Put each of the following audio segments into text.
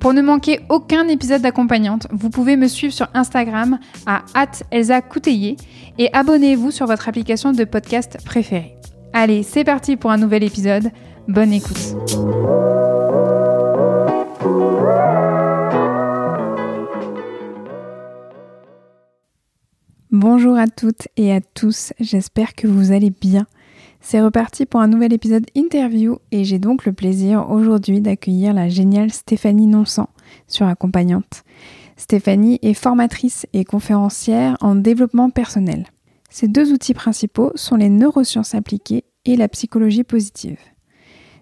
Pour ne manquer aucun épisode d'accompagnante, vous pouvez me suivre sur Instagram à Elsa et abonnez-vous sur votre application de podcast préférée. Allez, c'est parti pour un nouvel épisode. Bonne écoute. Bonjour à toutes et à tous, j'espère que vous allez bien. C'est reparti pour un nouvel épisode interview et j'ai donc le plaisir aujourd'hui d'accueillir la géniale Stéphanie Nonsan sur Accompagnante. Stéphanie est formatrice et conférencière en développement personnel. Ses deux outils principaux sont les neurosciences appliquées et la psychologie positive.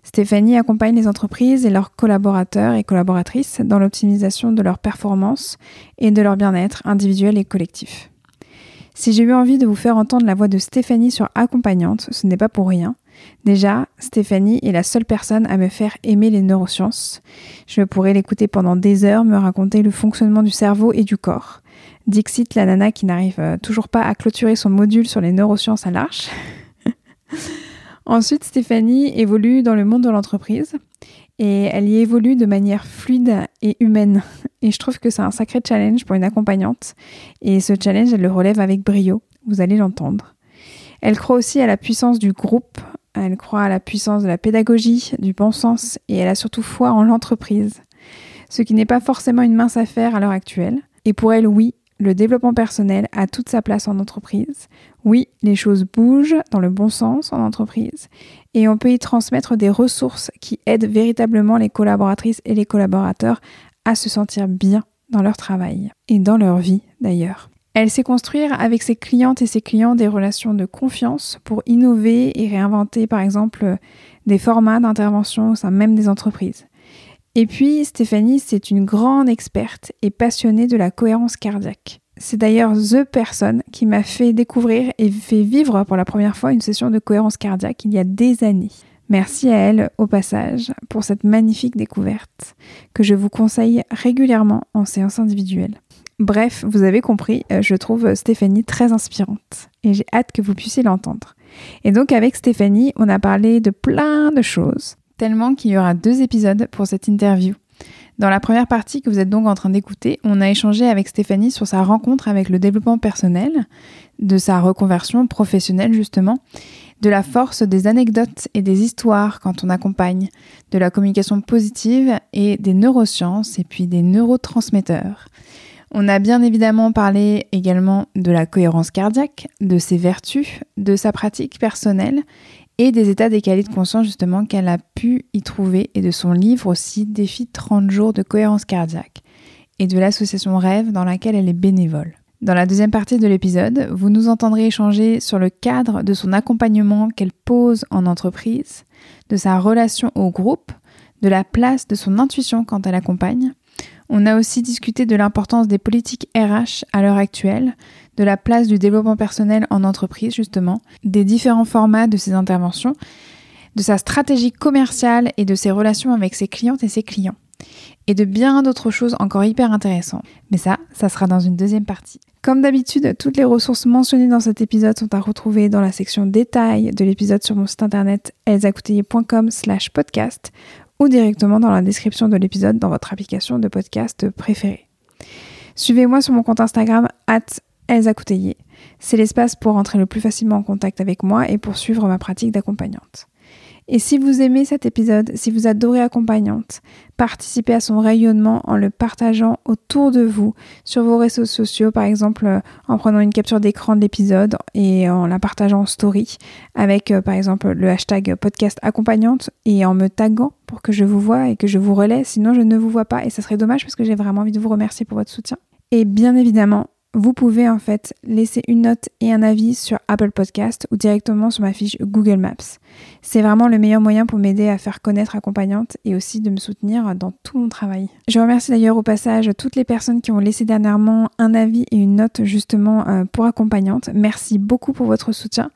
Stéphanie accompagne les entreprises et leurs collaborateurs et collaboratrices dans l'optimisation de leur performance et de leur bien-être individuel et collectif. Si j'ai eu envie de vous faire entendre la voix de Stéphanie sur Accompagnante, ce n'est pas pour rien. Déjà, Stéphanie est la seule personne à me faire aimer les neurosciences. Je pourrais l'écouter pendant des heures me raconter le fonctionnement du cerveau et du corps. Dixit, la nana qui n'arrive euh, toujours pas à clôturer son module sur les neurosciences à l'arche. Ensuite, Stéphanie évolue dans le monde de l'entreprise et elle y évolue de manière fluide et humaine. Et je trouve que c'est un sacré challenge pour une accompagnante. Et ce challenge, elle le relève avec brio, vous allez l'entendre. Elle croit aussi à la puissance du groupe, elle croit à la puissance de la pédagogie, du bon sens, et elle a surtout foi en l'entreprise. Ce qui n'est pas forcément une mince affaire à l'heure actuelle. Et pour elle, oui, le développement personnel a toute sa place en entreprise. Oui, les choses bougent dans le bon sens en entreprise et on peut y transmettre des ressources qui aident véritablement les collaboratrices et les collaborateurs à se sentir bien dans leur travail et dans leur vie d'ailleurs. Elle sait construire avec ses clientes et ses clients des relations de confiance pour innover et réinventer par exemple des formats d'intervention au sein même des entreprises. Et puis, Stéphanie, c'est une grande experte et passionnée de la cohérence cardiaque. C'est d'ailleurs The personne qui m'a fait découvrir et fait vivre pour la première fois une session de cohérence cardiaque il y a des années. Merci à elle, au passage, pour cette magnifique découverte que je vous conseille régulièrement en séance individuelle. Bref, vous avez compris, euh, je trouve Stéphanie très inspirante et j'ai hâte que vous puissiez l'entendre. Et donc avec Stéphanie, on a parlé de plein de choses, tellement qu'il y aura deux épisodes pour cette interview. Dans la première partie que vous êtes donc en train d'écouter, on a échangé avec Stéphanie sur sa rencontre avec le développement personnel, de sa reconversion professionnelle justement, de la force des anecdotes et des histoires quand on accompagne, de la communication positive et des neurosciences et puis des neurotransmetteurs. On a bien évidemment parlé également de la cohérence cardiaque, de ses vertus, de sa pratique personnelle et des états décalés de conscience justement qu'elle a pu y trouver et de son livre aussi Défi 30 jours de cohérence cardiaque et de l'association Rêve dans laquelle elle est bénévole. Dans la deuxième partie de l'épisode, vous nous entendrez échanger sur le cadre de son accompagnement qu'elle pose en entreprise, de sa relation au groupe, de la place de son intuition quand elle accompagne. On a aussi discuté de l'importance des politiques RH à l'heure actuelle, de la place du développement personnel en entreprise justement, des différents formats de ses interventions, de sa stratégie commerciale et de ses relations avec ses clientes et ses clients. Et de bien d'autres choses encore hyper intéressantes. Mais ça, ça sera dans une deuxième partie. Comme d'habitude, toutes les ressources mentionnées dans cet épisode sont à retrouver dans la section détails de l'épisode sur mon site internet elsacouteiller.com slash podcast ou directement dans la description de l'épisode dans votre application de podcast préférée. Suivez-moi sur mon compte Instagram at Elsa Couteillé. C'est l'espace pour entrer le plus facilement en contact avec moi et pour suivre ma pratique d'accompagnante. Et si vous aimez cet épisode, si vous adorez Accompagnante, participez à son rayonnement en le partageant autour de vous sur vos réseaux sociaux, par exemple euh, en prenant une capture d'écran de l'épisode et en la partageant en story avec euh, par exemple le hashtag podcast accompagnante et en me taguant pour que je vous vois et que je vous relaie. Sinon, je ne vous vois pas et ça serait dommage parce que j'ai vraiment envie de vous remercier pour votre soutien. Et bien évidemment, vous pouvez en fait laisser une note et un avis sur Apple Podcast ou directement sur ma fiche Google Maps. C'est vraiment le meilleur moyen pour m'aider à faire connaître Accompagnante et aussi de me soutenir dans tout mon travail. Je remercie d'ailleurs au passage toutes les personnes qui ont laissé dernièrement un avis et une note justement euh, pour Accompagnante. Merci beaucoup pour votre soutien.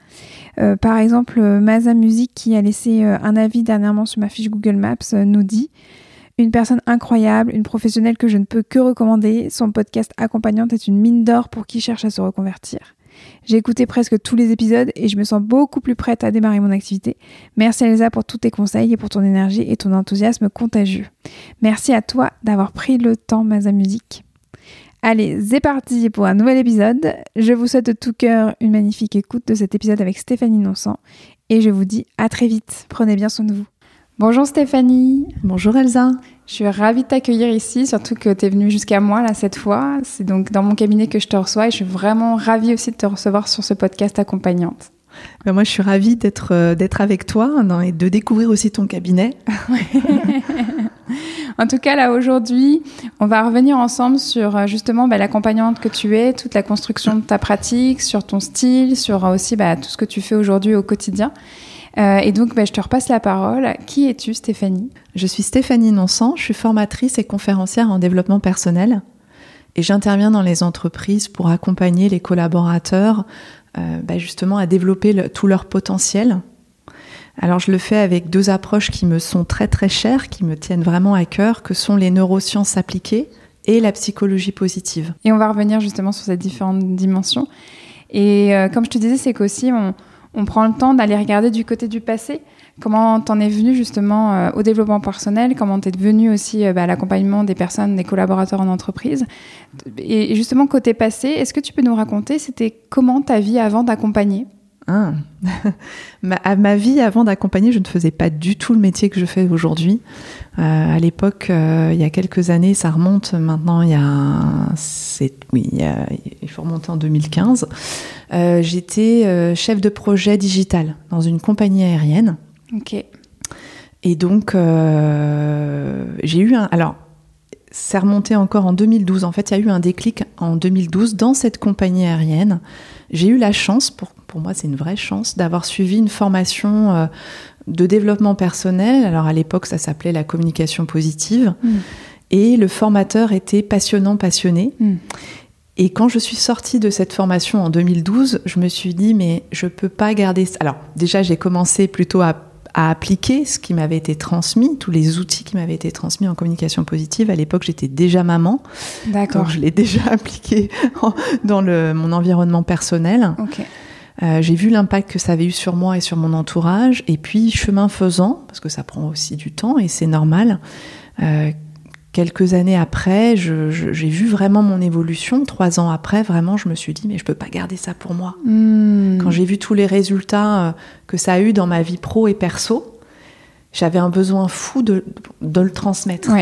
Euh, par exemple, Maza Music qui a laissé euh, un avis dernièrement sur ma fiche Google Maps nous dit une personne incroyable, une professionnelle que je ne peux que recommander. Son podcast accompagnante est une mine d'or pour qui cherche à se reconvertir. J'ai écouté presque tous les épisodes et je me sens beaucoup plus prête à démarrer mon activité. Merci Elsa pour tous tes conseils et pour ton énergie et ton enthousiasme contagieux. Merci à toi d'avoir pris le temps, Maza Musique. Allez, c'est parti pour un nouvel épisode. Je vous souhaite de tout cœur une magnifique écoute de cet épisode avec Stéphanie Nonsan et je vous dis à très vite. Prenez bien soin de vous. Bonjour Stéphanie. Bonjour Elsa. Je suis ravie de t'accueillir ici, surtout que tu es venue jusqu'à moi là cette fois. C'est donc dans mon cabinet que je te reçois et je suis vraiment ravie aussi de te recevoir sur ce podcast accompagnante. Ben moi, je suis ravie d'être euh, d'être avec toi et de découvrir aussi ton cabinet. en tout cas, là aujourd'hui, on va revenir ensemble sur euh, justement bah, l'accompagnante que tu es, toute la construction de ta pratique, sur ton style, sur aussi bah, tout ce que tu fais aujourd'hui au quotidien. Euh, et donc, bah, je te repasse la parole. Qui es-tu, Stéphanie? Je suis Stéphanie Nonsan, je suis formatrice et conférencière en développement personnel. Et j'interviens dans les entreprises pour accompagner les collaborateurs euh, bah, justement à développer tout leur potentiel. Alors je le fais avec deux approches qui me sont très très chères, qui me tiennent vraiment à cœur, que sont les neurosciences appliquées et la psychologie positive. Et on va revenir justement sur ces différentes dimensions. Et euh, comme je te disais, c'est qu'aussi on, on prend le temps d'aller regarder du côté du passé. Comment t'en es venu justement euh, au développement personnel? Comment t'es venu aussi euh, bah, à l'accompagnement des personnes, des collaborateurs en entreprise? Et justement, côté passé, est-ce que tu peux nous raconter, c'était comment ta vie avant d'accompagner? Ah. ma, ma, vie avant d'accompagner, je ne faisais pas du tout le métier que je fais aujourd'hui. Euh, à l'époque, euh, il y a quelques années, ça remonte maintenant, il y a, oui, il, faut remonter en 2015. Euh, j'étais chef de projet digital dans une compagnie aérienne. Ok. Et donc, j'ai eu un. Alors, c'est remonté encore en 2012. En fait, il y a eu un déclic en 2012 dans cette compagnie aérienne. J'ai eu la chance pour pour moi, c'est une vraie chance d'avoir suivi une formation euh, de développement personnel. Alors à l'époque, ça s'appelait la communication positive. Mm. Et le formateur était passionnant, passionné. Mm. Et quand je suis sortie de cette formation en 2012, je me suis dit, mais je peux pas garder. Alors, déjà, j'ai commencé plutôt à, appliquer ce qui m'avait été transmis, tous les outils qui m'avaient été transmis en communication positive. À l'époque, j'étais déjà maman. D'accord. je l'ai déjà appliqué dans le, mon environnement personnel. Ok. Euh, j'ai vu l'impact que ça avait eu sur moi et sur mon entourage. Et puis, chemin faisant, parce que ça prend aussi du temps et c'est normal, euh, quelques années après, j'ai vu vraiment mon évolution. Trois ans après, vraiment, je me suis dit, mais je peux pas garder ça pour moi. Hmm. Quand j'ai vu tous les résultats euh, que ça a eu dans ma vie pro et perso, j'avais un besoin fou de, de le transmettre.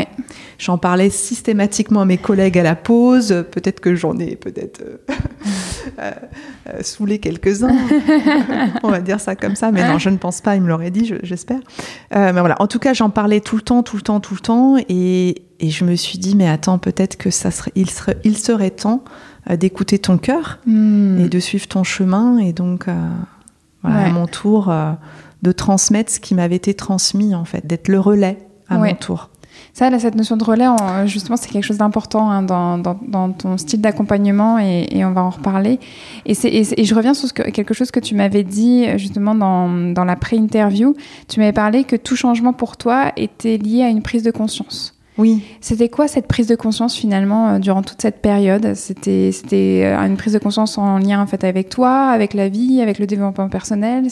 J'en parlais systématiquement à mes collègues à la pause. Peut-être que j'en ai peut-être euh, euh, euh, saoulé quelques-uns. On va dire ça comme ça. Mais non, je ne pense pas. Il me l'aurait dit, j'espère. mais voilà. En tout cas, j'en parlais tout le temps, tout le temps, tout le temps. Et, et je me suis dit, mais attends, peut-être que ça serait, il serait, il serait temps d'écouter ton cœur hmm. et de suivre ton chemin. Et donc, voilà, à mon tour de transmettre ce qui m'avait été transmis, en fait, d'être le relais à mon tour. Ça, là, cette notion de relais, justement, c'est quelque chose d'important hein, dans, dans, ton style d'accompagnement et, on va en reparler. Et, et, je reviens sur ce que, quelque chose que tu m'avais dit justement dans, dans la pré-interview. Tu m'avais parlé que tout changement pour toi était lié à une prise de conscience. Oui. C'était quoi cette prise de conscience finalement euh, durant toute cette période? C'était c'était euh, une prise de conscience en lien en fait avec toi, avec la vie, avec le développement personnel?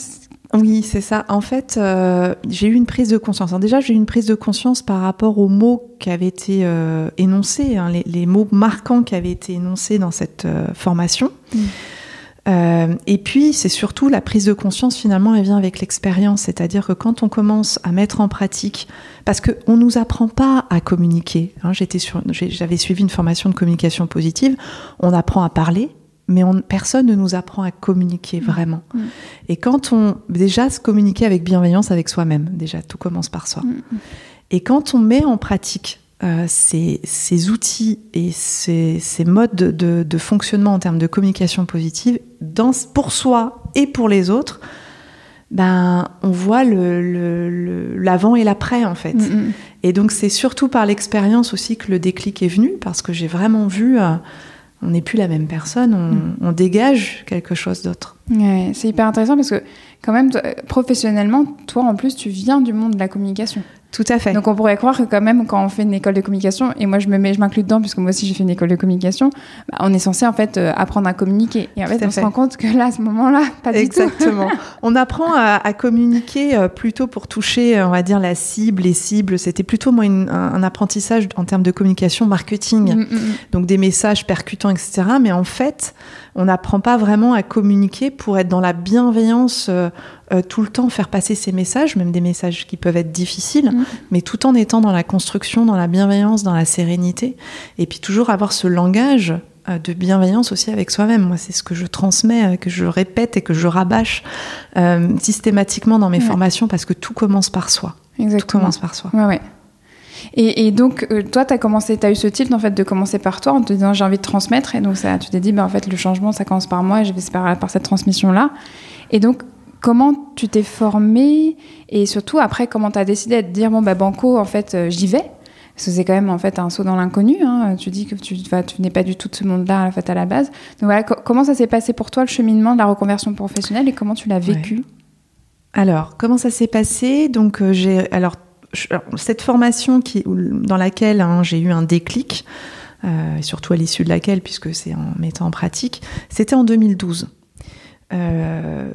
Oui, c'est ça. En fait, euh, j'ai eu une prise de conscience. déjà, j'ai eu une prise de conscience par rapport aux mots qui avaient été énoncés, hein, les, mots marquants qui avaient été énoncés dans cette formation. Euh, et puis, c'est surtout la prise de conscience, finalement, elle vient avec l'expérience. C'est-à-dire que quand on commence à mettre en pratique, parce qu'on ne nous apprend pas à communiquer. Hein, J'avais suivi une formation de communication positive. On apprend à parler, mais on, personne ne nous apprend à communiquer mmh. vraiment. Mmh. Et quand on déjà se communiquer avec bienveillance avec soi-même, déjà tout commence par soi. Mmh. Et quand on met en pratique euh, ces, ces, outils et ces, ces modes de, de, fonctionnement en termes de communication positive dans, pour soi et pour les autres, ben, on voit l'avant le, le, et l'après en fait. Et donc c'est surtout par l'expérience aussi que le déclic est venu parce que j'ai vraiment vu... Euh, on n'est plus la même personne, on, mm. dégage quelque chose d'autre. Ouais, c'est hyper intéressant parce que quand même, professionnellement, toi en plus, tu viens du monde de la communication. Tout à fait. Donc on pourrait croire que quand même quand on fait une école de communication, et moi je me mets, je m'inclus dedans puisque moi aussi j'ai fait une école de communication, bah, on est censé en fait euh, apprendre à communiquer. Et en fait on se rend compte que là à ce moment-là, pas du tout. Exactement. on apprend à, communiquer euh, plutôt pour toucher, on va dire la cible, les cibles. C'était plutôt moi un, apprentissage en termes de communication, marketing, mm, mm, mm. donc des messages percutants, etc. Mais en fait on n'apprend pas vraiment à communiquer pour être dans la bienveillance euh, euh, tout le temps, faire passer ces messages, même des messages qui peuvent être difficiles, mm. mais tout en étant dans la construction, dans la bienveillance, dans la sérénité, et puis toujours avoir ce langage euh, de bienveillance aussi avec soi-même. Moi, c'est ce que je transmets, que je répète et que je rabâche systématiquement dans mes formations parce que tout commence par soi. Exactement. Tout commence par soi. Ouais, ouais. Et, donc, euh, toi, tu as commencé, tu as eu ce titre en fait de commencer par toi en te disant j'ai envie de transmettre. Et donc, ça, tu t'es dit, bah, en fait, le changement, ça commence par moi et je vais par, par cette transmission-là. Et donc, comment tu t'es formé et surtout après, comment tu as décidé de dire, bon, bah, Banco, en fait, euh, j'y vais? Parce que c'est quand même en fait un saut dans l'inconnu. Hein. Tu dis que tu, tu n'es pas du tout de ce monde-là en fait, à la base. Donc voilà, comment ça s'est passé pour toi le cheminement de la reconversion professionnelle et comment tu l'as vécu? Alors, comment ça s'est passé? Donc, euh, j'ai alors cette formation qui, dans laquelle hein, j'ai eu un déclic, euh, surtout à l'issue de laquelle, puisque c'est en mettant en pratique, c'était en 2012. Euh,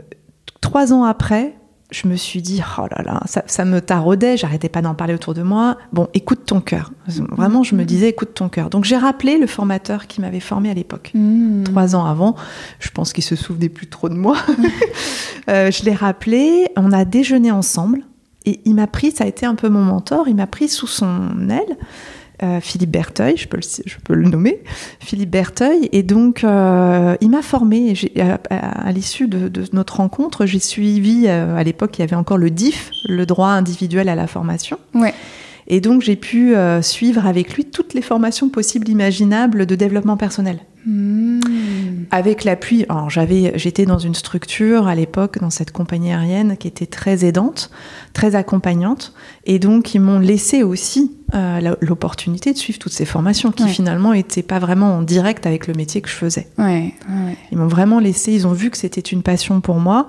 trois ans après, je me suis dit, oh là là, ça, me taraudait, j'arrêtais pas d'en parler autour de moi. Bon, écoute ton cœur. Vraiment, je me disais, écoute ton cœur. Donc j'ai rappelé le formateur qui m'avait formé à l'époque, mmh. trois ans avant. Je pense qu'il se souvenait plus trop de moi. Euh, je l'ai rappelé, on a déjeuné ensemble. Et il m'a pris, ça a été un peu mon mentor, il m'a pris sous son aile. Euh, Philippe Berteuil, je peux le, nommer, Philippe Berteuil, et donc euh, il m'a formé. À, à, l'issue de, notre rencontre, j'ai suivi, euh, à l'époque il y avait encore le DIF, le droit individuel à la formation. Ouais. Et donc j'ai pu suivre avec lui toutes les formations possibles, imaginables de développement personnel. Mmh. Avec l'appui, alors j'avais, j'étais dans une structure à l'époque, dans cette compagnie aérienne qui était très aidante, très accompagnante, et donc ils m'ont laissé aussi euh, l'opportunité de suivre toutes ces formations qui finalement n'étaient pas vraiment en direct avec le métier que je faisais. Ouais, ils m'ont vraiment laissé, ils ont vu que c'était une passion pour moi.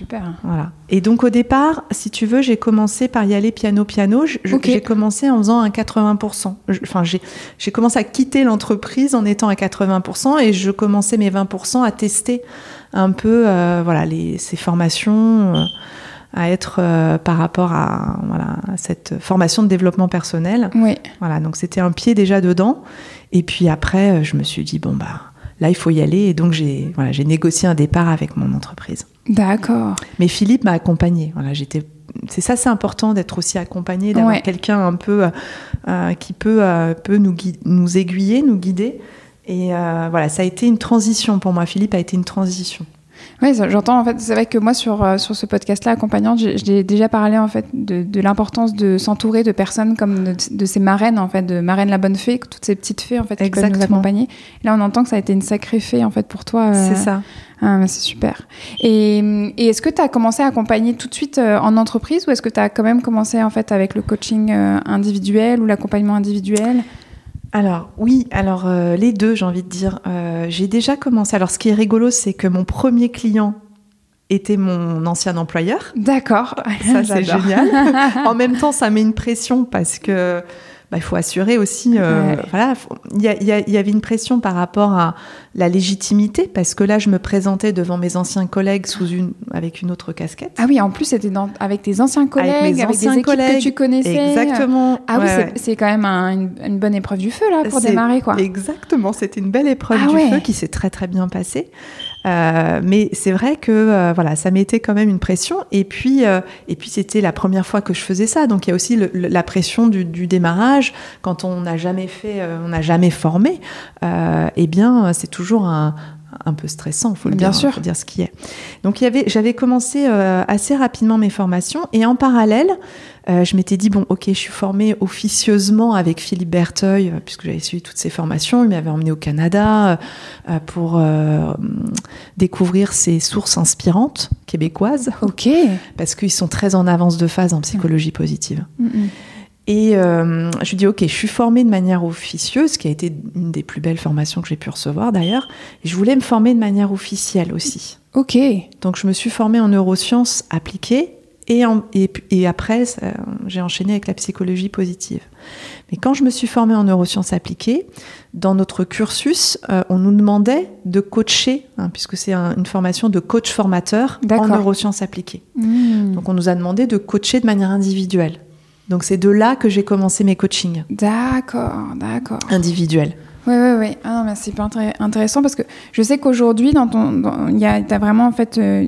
Super. Voilà. Et donc au départ, si tu veux, j'ai commencé par y aller piano piano. J'ai commencé en faisant un 80%. Enfin, j'ai commencé à quitter l'entreprise en étant à 80% et je commençais mes 20% à tester un peu euh, voilà les, ces formations. Euh, à être euh, par rapport à, voilà, cette formation de développement personnel. Oui. Voilà, donc c'était un pied déjà dedans. Et puis après, je me suis dit, bon, bah, là, il faut y aller. Et donc, j'ai voilà, négocié un départ avec mon entreprise. D'accord. Mais Philippe m'a accompagné. Voilà, j'étais c'est ça, c'est important d'être aussi accompagné, d'avoir quelqu'un un peu euh, qui peut, peut nous, nous aiguiller, nous guider. Et voilà, ça a été une transition pour moi. Philippe a été une transition. Oui, j'entends. En fait, c'est vrai que moi, sur, euh, sur ce podcast-là, accompagnante, j'ai déjà parlé en fait de, de l'importance de s'entourer de personnes comme de, ces marraines, en fait, de marraine la bonne fée, toutes ces petites fées en fait qui peuvent nous accompagner. là, on entend que ça a été une sacrée fée en fait pour toi. Euh, c'est ça. Ah, c'est super. Et, et est-ce que tu as commencé à accompagner tout de suite euh, en entreprise ou est-ce que tu as quand même commencé en fait avec le coaching individuel ou l'accompagnement individuel? Alors oui, alors euh, les deux, j'ai envie de dire. Euh, j'ai déjà commencé. Alors ce qui est rigolo, c'est que mon premier client était mon ancien employeur. D'accord. Ça c'est génial. en même temps, ça met une pression parce que bah, il faut assurer aussi. Euh, voilà, il y, y, avait une pression par rapport à la légitimité parce que là, je me présentais devant mes anciens collègues sous une avec une autre casquette. Ah oui, en plus, c'était avec tes anciens collègues, avec, mes anciens des collègues, que tu connaissais. Exactement. Ah oui, c'est quand même une, bonne épreuve du feu là pour démarrer quoi. Exactement, c'était une belle épreuve ah du feu qui s'est très très bien passée. Euh, mais c'est vrai que euh, voilà, ça mettait quand même une pression. Et puis, euh, et puis c'était la première fois que je faisais ça. Donc il y a aussi le- le- la pression du, du démarrage quand on n'a jamais fait, euh, on n'a jamais formé. Euh, eh bien, c'est toujours un, un peu stressant, faut le Bien dire, sûr. faut dire ce qui est. Donc il y avait, j'avais commencé euh, assez rapidement mes formations et en parallèle, euh, je m'étais dit bon, ok, je suis formée officieusement avec Philippe Berteuil euh, puisque j'avais suivi toutes ses formations. Il m'avait emmené au Canada euh, pour découvrir ses sources inspirantes québécoises Ok. parce qu'ils sont très en avance de phase en psychologie positive. Mm, mm. Et euh, je lui dis, ok, je suis formée de manière officieuse, qui a été une des plus belles formations que j'ai pu recevoir d'ailleurs. Et je voulais me former de manière officielle aussi. Ok. Donc je me suis formée en neurosciences appliquées et, en- et, puis- et après j'ai enchaîné avec la psychologie positive. Mais quand je me suis formée en neurosciences appliquées, dans notre cursus, euh, on nous demandait de coacher, hein, puisque c'est un- une formation de coach formateur en neurosciences appliquées. Mm. Donc on nous a demandé de coacher de manière individuelle. Donc c'est de là que j'ai commencé mes coachings D'accord, d'accord. individuels. Oui, oui, oui. Ah non, mais c'est intér- intéressant parce que je sais qu'aujourd'hui, dans ton, dans- il y a, t'as vraiment en fait, euh,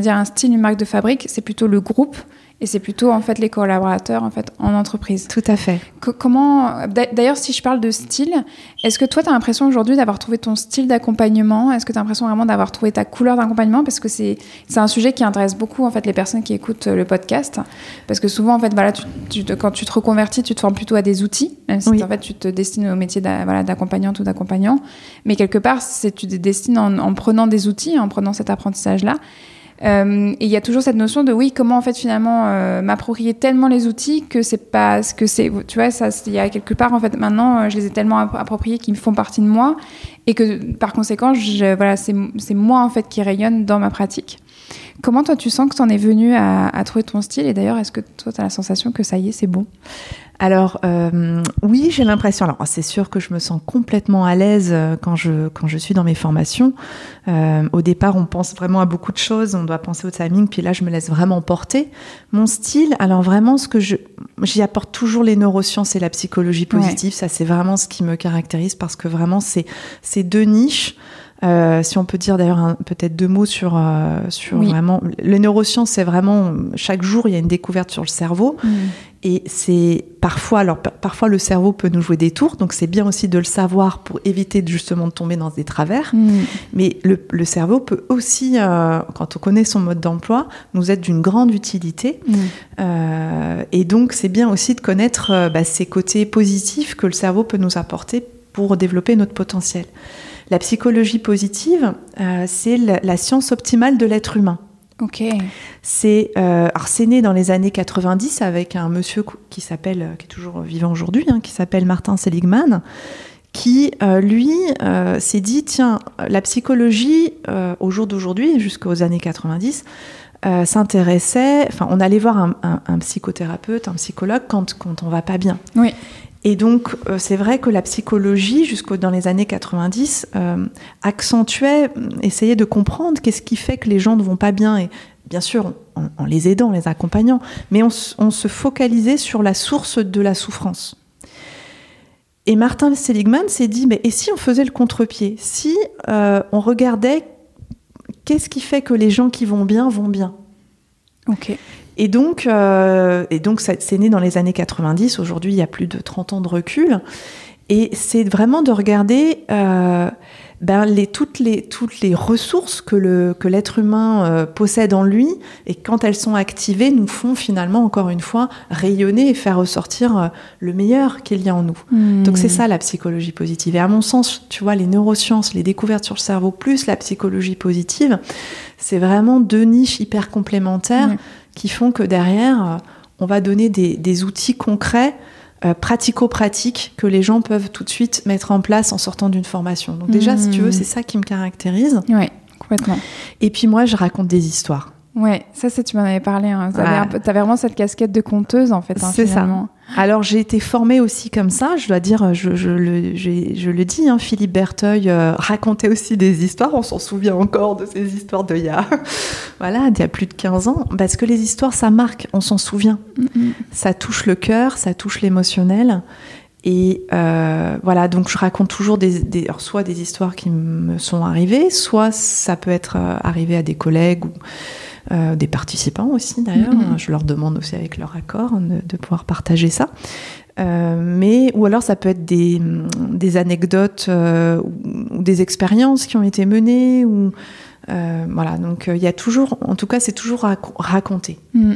dire un style, une marque de fabrique. C'est plutôt le groupe et c'est plutôt en fait les collaborateurs en fait en entreprise. Tout à fait. Co- comment, d'a- d'ailleurs, si je parle de style, est-ce que toi, tu as l'impression aujourd'hui d'avoir trouvé ton style d'accompagnement? Est-ce que tu as l'impression vraiment d'avoir trouvé ta couleur d'accompagnement? Parce que c'est, c'est un sujet qui intéresse beaucoup en fait les personnes qui écoutent euh, le podcast. Parce que souvent, en fait, voilà, tu, tu te- quand tu te reconvertis, tu te formes plutôt à des outils, même si Oui. en fait, tu te destines au métier voilà, d'accompagnante ou d'accompagnant. Mais quelque part, c'est, tu te destines en, en prenant des outils, en prenant cet apprentissage-là. Euh, et il y a toujours cette notion de oui, comment en fait finalement euh, m'approprier tellement les outils que c'est pas ce que c'est. Tu vois, ça, il y a quelque part en fait maintenant, euh, je les ai tellement app- appropriés qu'ils font partie de moi et que par conséquent, voilà, c'est c'est moi en fait qui rayonne dans ma pratique. Comment toi tu sens que tu en es venu à, à trouver ton style? Et d'ailleurs est-ce que toi tu as la sensation que ça y est, c'est bon? Alors euh, oui, j'ai l'impression. Alors c'est sûr que je me sens complètement à l'aise euh, quand je quand je suis dans mes formations. Euh, au départ, on pense vraiment à beaucoup de choses. On doit penser au timing. Puis là, je me laisse vraiment porter. Mon style, alors vraiment, ce que je j'y apporte toujours les neurosciences et la psychologie positive. Ça, c'est vraiment ce qui me caractérise parce que vraiment, c'est c'est deux niches. Euh, si on peut dire d'ailleurs peut-être deux mots sur euh, sur Oui. vraiment les neurosciences, c'est vraiment chaque jour il y a une découverte sur le cerveau. Et c'est parfois, alors pa- parfois le cerveau peut nous jouer des tours, donc c'est bien aussi de le savoir pour éviter justement de tomber dans des travers. Mm. Mais le, le cerveau peut aussi, euh, quand on connaît son mode d'emploi, nous être d'une grande utilité. Mm. Euh, et donc c'est bien aussi de connaître euh, bah, ces côtés positifs que le cerveau peut nous apporter pour développer notre potentiel. La psychologie positive, c'est la- la science optimale de l'être humain. Ok. C'est euh, né dans les années 90 avec un monsieur qui s'appelle euh, qui est toujours vivant aujourd'hui hein, qui s'appelle Martin Seligman qui euh, lui euh, s'est dit tiens la psychologie euh, au jour d'aujourd'hui jusqu'aux années 90 euh, s'intéressait enfin on allait voir un, un- un psychothérapeute un psychologue quand quand on va pas bien Oui. Et donc, euh, c'est vrai que la psychologie, jusqu'au dans les années 90, euh, accentuait, euh, essayait de comprendre qu'est-ce qui fait que les gens ne vont pas bien. Et bien sûr, en, les aidant, en les accompagnant, mais on se focalisait sur la source de la souffrance. Et Martin Seligman s'est dit, mais et si on faisait le contre-pied? Si euh, on regardait qu'est-ce qui fait que les gens qui vont bien vont bien? Ok. Et donc, euh, et donc ça, c'est né dans les années 90. Aujourd'hui, il y a plus de 30 ans de recul. Et c'est vraiment de regarder euh, ben, les, toutes, les, toutes les ressources que, le, que l'être humain euh, possède en lui. Et quand elles sont activées, nous font finalement, encore une fois, rayonner et faire ressortir euh, le meilleur qu'il y a en nous. Donc c'est ça la psychologie positive. Et à mon sens, tu vois, les neurosciences, les découvertes sur le cerveau, plus la psychologie positive, c'est vraiment deux niches hyper complémentaires. Qui font que derrière, euh, on va donner des, des outils concrets, euh, pratico-pratiques, que les gens peuvent tout de suite mettre en place en sortant d'une formation. Donc déjà, si tu veux, Mhm. c'est ça qui me caractérise. Ouais, complètement. Et puis moi, je raconte des histoires. Ouais, ça, c'est tu m'en avais parlé. Hein. Ouais. peu- t'avais vraiment cette casquette de conteuse en fait. hein, C'est ça. Alors j'ai été formée aussi comme ça, je dois dire, je, je le, j'ai- je le dis, hein, Philippe Berteuil euh, racontait aussi des histoires, on s'en souvient encore de ces histoires d'il y a, voilà, d'il y a plus de 15 ans, parce que les histoires, ça marque, on s'en souvient, Mm, mm. ça touche le cœur, ça touche l'émotionnel, Et euh, voilà, donc je raconte toujours des, des soit des histoires qui me sont arrivées, soit ça peut être euh, arrivé à des collègues ou euh, des participants aussi d'ailleurs. Mhm. Je leur demande aussi avec leur accord de, de pouvoir partager ça. Euh, mais ou alors ça peut être des, des anecdotes euh, ou, ou des expériences qui ont été menées ou voilà. Donc il y a toujours, en tout cas, c'est toujours rac- raconté. Mm.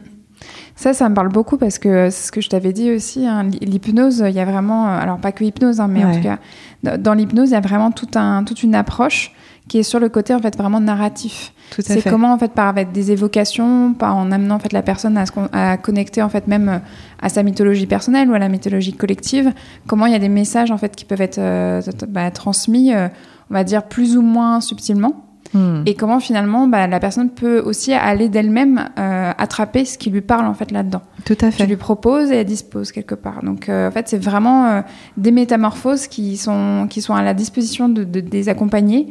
Ça, ça me parle beaucoup parce que c'est ce que je t'avais dit aussi. hein, l'hy- l'hypnose, il y a vraiment, alors pas que hypnose, hein, mais en tout cas, dans- dans l'hypnose, il y a vraiment tout un, toute une approche qui est sur le côté en fait vraiment narratif. Tout à C'est comment en fait par avec des évocations, par en amenant en fait la personne à, se con- à connecter en fait même euh, à sa mythologie personnelle ou à la mythologie collective. Comment il y a des messages en fait qui peuvent être euh, bah, transmis, euh, on va dire plus ou moins subtilement. Hmm. Et comment finalement bah, la personne peut aussi aller d'elle-même euh, attraper ce qui lui parle en fait là-dedans. Tout à Tu fait. lui proposes et elle dispose quelque part. Donc en fait c'est vraiment des métamorphoses qui sont, qui sont à la disposition de, de- des accompagnés.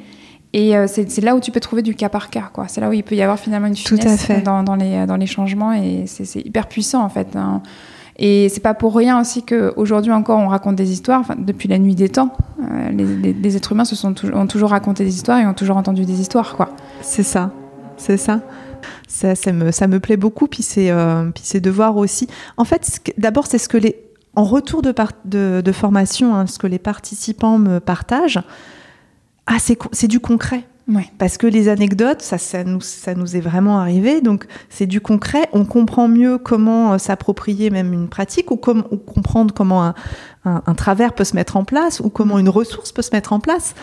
Et euh, c'est là où tu peux trouver du cas par cas. quoi. C'est là où il peut y avoir finalement une Tout à finesse fait. dans, dans les, dans les changements et c'est hyper puissant en fait. hein. Et c'est pas pour rien aussi qu'aujourd'hui encore on raconte des histoires, enfin, depuis la nuit des temps. euh, les, les- les êtres humains se sont ont toujours raconté des histoires et ont toujours entendu des histoires. quoi. C'est ça, c'est ça. Ça, ça me, ça me plaît beaucoup. Puis c'est, euh, puis de voir aussi. En fait, d'abord, c'est ce que les, en retour de, par- de, de formation, hein, ce que les participants me partagent. Ah, c'est, du concret. Ouais. Parce que les anecdotes, ça, ça, nous, ça nous est vraiment arrivé. Donc, c'est du concret. On comprend mieux comment euh, s'approprier même une pratique ou, comme, ou comprendre comment un, un, un travers peut se mettre en place ou comment une ressource peut se mettre en place.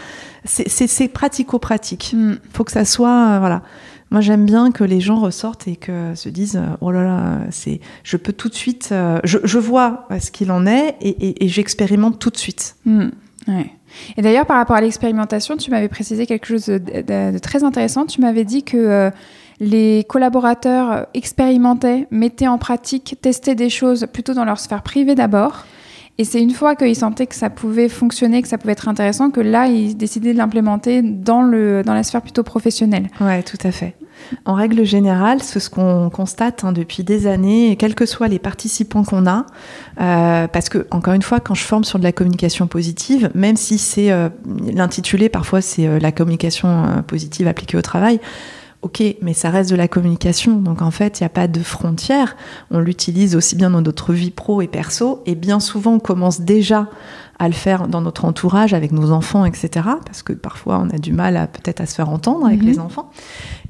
C'est, c'est, c'est pratico-pratique Mm. faut que ça soit euh, voilà moi j'aime bien que les gens ressortent et que se disent euh, oh là là c'est je peux tout de suite euh, je, je vois ce qu'il en est et, et- et j'expérimente tout de suite Mm, ouais. Et d'ailleurs, par rapport à l'expérimentation, tu m'avais précisé quelque chose de, très intéressant. Tu m'avais dit que euh, les collaborateurs expérimentaient, mettaient en pratique, testaient des choses plutôt dans leur sphère privée d'abord. Et c'est une fois qu'ils sentaient que ça pouvait fonctionner, que ça pouvait être intéressant, que là, ils décidaient de l'implémenter dans, dans la sphère plutôt professionnelle. ouais tout à fait en règle générale c'est ce qu'on constate hein, depuis des années quels que soient les participants qu'on a euh, parce que encore une fois quand je forme sur de la communication positive même si c'est euh, l'intitulé parfois c'est euh, la communication positive appliquée au travail Ok, mais ça reste de la communication, donc en fait, il n'y a pas de frontières. On l'utilise aussi bien dans notre vie pro et perso, et bien souvent, on commence déjà à le faire dans notre entourage, avec nos enfants, etc. Parce que parfois, on a du mal à peut-être à se faire entendre avec Mhm. les enfants.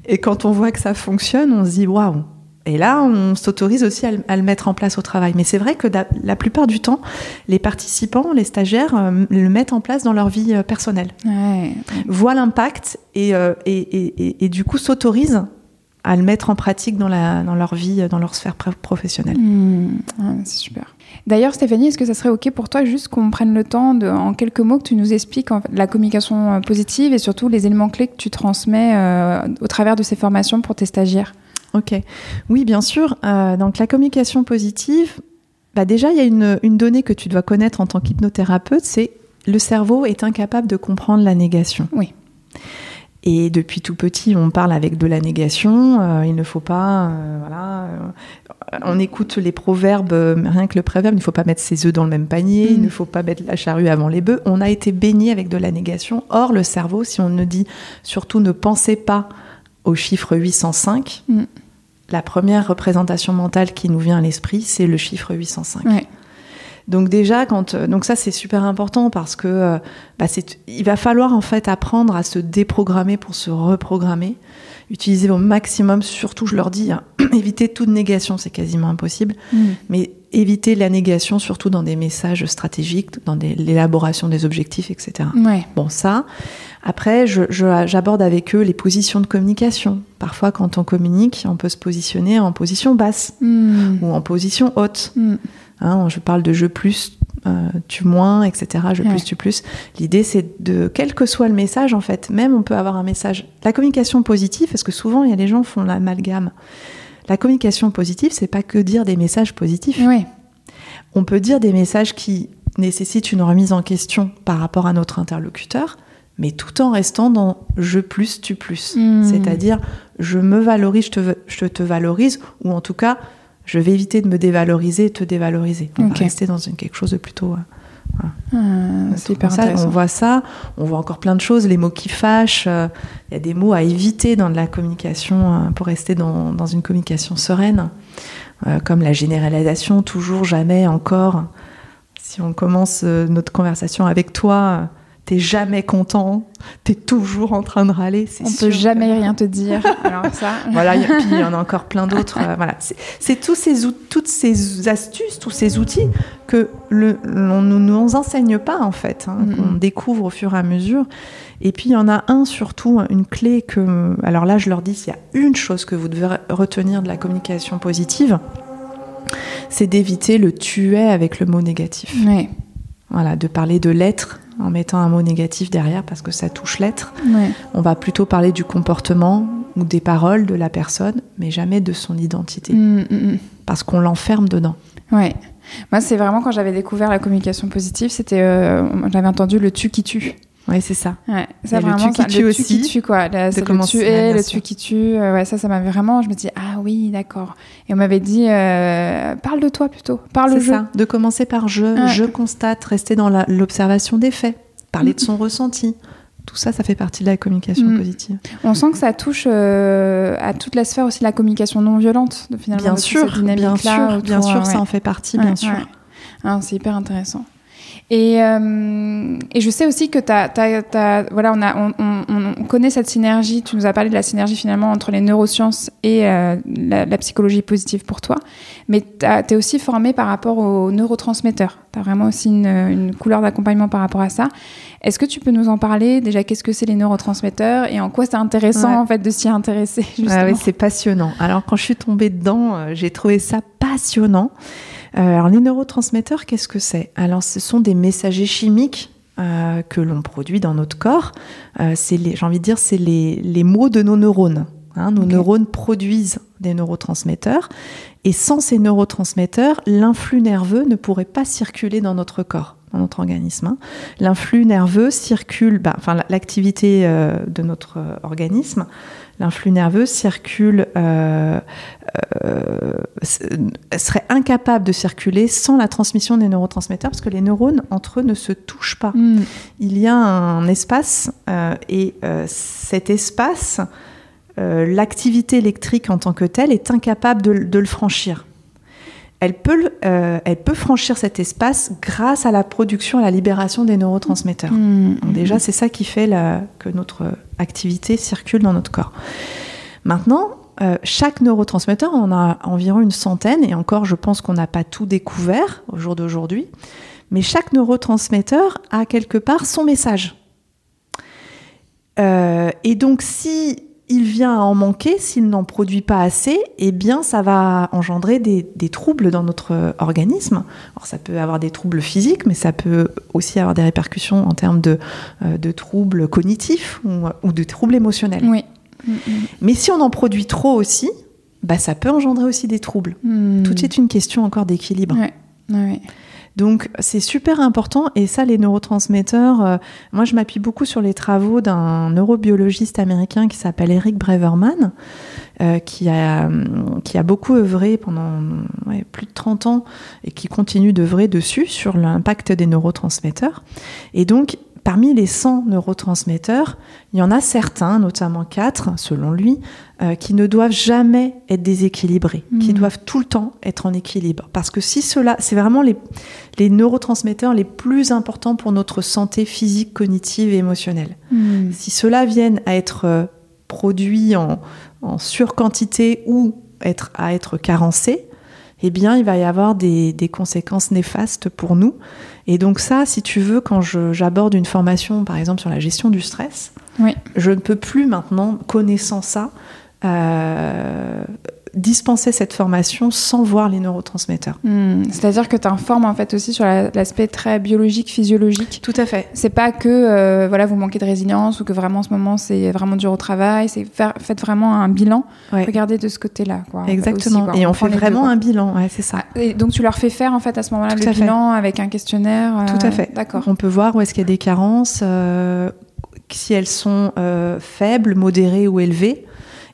Et quand on voit que ça fonctionne, on se dit waouh. Et là, on s'autorise aussi à le, à le mettre en place au travail. Mais c'est vrai que la plupart du temps, les participants, les stagiaires, euh, le mettent en place dans leur vie euh, personnelle Ouais. voit l'impact et, euh, et, et, et- et du coup s'autorise à le mettre en pratique dans, la, dans leur vie, dans leur sphère pr- professionnelle. Hmm, ouais, c'est super. D'ailleurs, Stéphanie, est-ce que ça serait OK pour toi juste qu'on prenne le temps, de, en quelques mots, que tu nous expliques en fait, la communication euh, positive et surtout les éléments clés que tu transmets euh, au travers de ces formations pour tes stagiaires? Ok. Oui, bien sûr. Euh, donc la communication positive, bah déjà, il y a une, une donnée que tu dois connaître en tant qu'hypnothérapeute, c'est le cerveau est incapable de comprendre la négation. Oui. Et depuis tout petit, on parle avec de la négation. euh, il ne faut pas, euh, voilà. euh, on écoute les proverbes, rien que le proverbe, il ne faut pas mettre ses œufs dans le même panier, il Mm. ne faut pas mettre la charrue avant les bœufs. On a été baigné avec de la négation. Or, le cerveau, si on ne dit surtout ne pensez pas au chiffre 805, Mm. la première représentation mentale qui nous vient à l'esprit, c'est le chiffre 805. Ouais. Donc déjà, quand euh, donc ça c'est super important parce que euh, bah, c'est il va falloir en fait apprendre à se déprogrammer pour se reprogrammer, utiliser au maximum. Surtout, je leur dis, hein, éviter toute négation, c'est quasiment impossible, Hmm. mais éviter la négation surtout dans des messages stratégiques, dans l'élaboration des objectifs, etc. Ouais. Bon, ça. Après, j'aborde avec eux les positions de communication. Parfois, quand on communique, on peut se positionner en position basse Hmm. ou en position haute. Hmm. Hein, je parle de je plus, euh, tu moins, etc. Je Ouais. plus, tu plus. L'idée, c'est de, quel que soit le message, en fait, même on peut avoir un message. La communication positive, parce que souvent, il y a des gens qui font l'amalgame. La communication positive, c'est pas que dire des messages positifs. Ouais. On peut dire des messages qui nécessitent une remise en question par rapport à notre interlocuteur, mais tout en restant dans je plus, tu plus. Hmm. C'est-à-dire, je me valorise, je te, je te valorise, ou en tout cas, je vais éviter de me dévaloriser et te dévaloriser. On va rester dans une, quelque chose de plutôt euh, Ah, c'est hyper Ça, intéressant. on voit ça, on voit encore plein de choses, les mots qui fâchent. euh, Il y a des mots à éviter dans de la communication euh, pour rester dans, dans une communication sereine, euh, comme la généralisation, toujours, jamais, encore. Si on commence notre conversation avec toi, t'es jamais content, t'es toujours en train de râler. On sûr peut que- jamais rien te dire. Alors ça. voilà, il y a- puis il y en a encore plein d'autres. euh, voilà, c'est tous ces out- toutes ces astuces, tous ces outils que le, on ne nous enseigne pas en fait, hein, qu'on découvre au fur et à mesure. Et puis il y en a un surtout, une clé que, alors là je leur dis, s'il y a une chose que vous devez retenir de la communication positive, c'est d'éviter le tu es avec le mot négatif. Ouais. Voilà, de parler de l'être en mettant un mot négatif derrière parce que ça touche l'être. Ouais. On va plutôt parler du comportement ou des paroles de la personne, mais jamais de son identité, Mm, mm, mm. parce qu'on l'enferme dedans. Ouais. Moi, c'est vraiment quand j'avais découvert la communication positive, c'était, euh, j'avais entendu le tu qui tue. Oui, c'est ça. Ouais, ça Et le vraiment, tu qui tue le aussi, qui tue quoi. C'est le commencer- tu ouais, es, bien le tu qui tue. euh, ouais, ça, ça m'avait vraiment. Je me dis ah oui, d'accord. Et on m'avait dit euh, parle de toi plutôt, parle C'est jeu. ça. De commencer par je, Ouais. je constate, rester dans la- l'observation des faits, parler de son ressenti. Tout ça, ça fait partie de la communication Mm. positive. On sent que ça touche euh, à toute la sphère aussi de la communication non violente, de, finalement. Bien sûr, bien sûr, bien sûr, ça ouais. en fait partie, Ouais, bien sûr. ouais. Ah, c'est hyper intéressant. Et, euh, et je sais aussi que t'as- t'as- voilà, on, a, on, on- on connaît cette synergie. Tu nous as parlé de la synergie finalement entre les neurosciences et euh, la, la psychologie positive pour toi. Mais tu es aussi formé par rapport aux neurotransmetteurs. Tu as vraiment aussi une, une couleur d'accompagnement par rapport à ça. Est-ce que tu peux nous en parler? Déjà, qu'est-ce que c'est les neurotransmetteurs? Et en quoi c'est intéressant Ouais. en fait de s'y intéresser Ah oui, c'est passionnant. Alors, quand je suis tombée dedans, euh, j'ai trouvé ça passionnant. Euh, alors, les neurotransmetteurs, qu'est-ce que c'est? Alors, ce sont des messagers chimiques euh, que l'on produit dans notre corps. Euh, c'est les, j'ai envie de dire, c'est les, les mots de nos neurones. hein. nos neurones produisent des neurotransmetteurs. Et sans ces neurotransmetteurs, l'influx nerveux ne pourrait pas circuler dans notre corps, dans notre organisme. hein. L'influx nerveux circule, bah, enfin la- l'activité euh, de notre organisme, l'influx nerveux circule, euh, euh, s- serait incapable de circuler sans la transmission des neurotransmetteurs parce que les neurones entre eux ne se touchent pas. Hmm. Il y a un espace euh, et euh, cet espace, euh, l'activité électrique en tant que telle est incapable de, de le franchir. Elle peut, le- euh, elle peut franchir cet espace grâce à la production, à la libération des neurotransmetteurs. Hmm. Donc déjà, c'est ça qui fait la- que notre activité circule dans notre corps. Maintenant, euh, chaque neurotransmetteur, on a environ une centaine, et encore, je pense qu'on n'a pas tout découvert au jour d'aujourd'hui, mais chaque neurotransmetteur a quelque part son message. Euh, et donc, si il vient à en manquer, s'il n'en produit pas assez, eh bien, ça va engendrer des, des troubles dans notre organisme. Alors, ça peut avoir des troubles physiques, mais ça peut aussi avoir des répercussions en termes de, euh, de troubles cognitifs ou, ou de troubles émotionnels. Oui. Mais si on en produit trop aussi, bah, ça peut engendrer aussi des troubles. hmm. Tout est une question encore d'équilibre. Ouais. Donc c'est super important et ça les neurotransmetteurs, euh, moi je m'appuie beaucoup sur les travaux d'un neurobiologiste américain qui s'appelle Eric Breverman, euh, qui, a, hum, qui a beaucoup œuvré pendant plus de 30 ans et qui continue d'œuvrer dessus sur l'impact des neurotransmetteurs. Et donc parmi les 100 neurotransmetteurs, il y en a certains, notamment 4 selon lui, euh, qui ne doivent jamais être déséquilibrés, qui Mhm. doivent tout le temps être en équilibre. Parce que si cela, c'est vraiment les, les neurotransmetteurs les plus importants pour notre santé physique, cognitive et émotionnelle. Hmm. Si ceux-là viennent à être euh, produits en, en surquantité ou être, à être carencés, eh bien, il va y avoir des, des conséquences néfastes pour nous. Et donc ça, si tu veux, quand j'aborde une formation, par exemple, sur la gestion du stress, Oui. je ne peux plus maintenant, connaissant ça, euh, dispenser cette formation sans voir les neurotransmetteurs. Hmm. C'est-à-dire que tu informes en fait aussi sur la- l'aspect très biologique, physiologique. Tout à fait. C'est pas que euh, voilà vous manquez de résilience ou que vraiment en ce moment c'est vraiment dur au travail. C'est faites vraiment un bilan. Ouais. Regardez de ce côté-là. Exactement. aussi, quoi. Et on fait deux, vraiment un bilan. Ouais, c'est ça. Ah, Et donc tu leur fais faire en fait à ce moment-là le fait. bilan avec un questionnaire. euh, Tout à fait. D'accord. On peut voir où est-ce qu'il y a des carences, euh, si elles sont faibles, modérées ou élevées.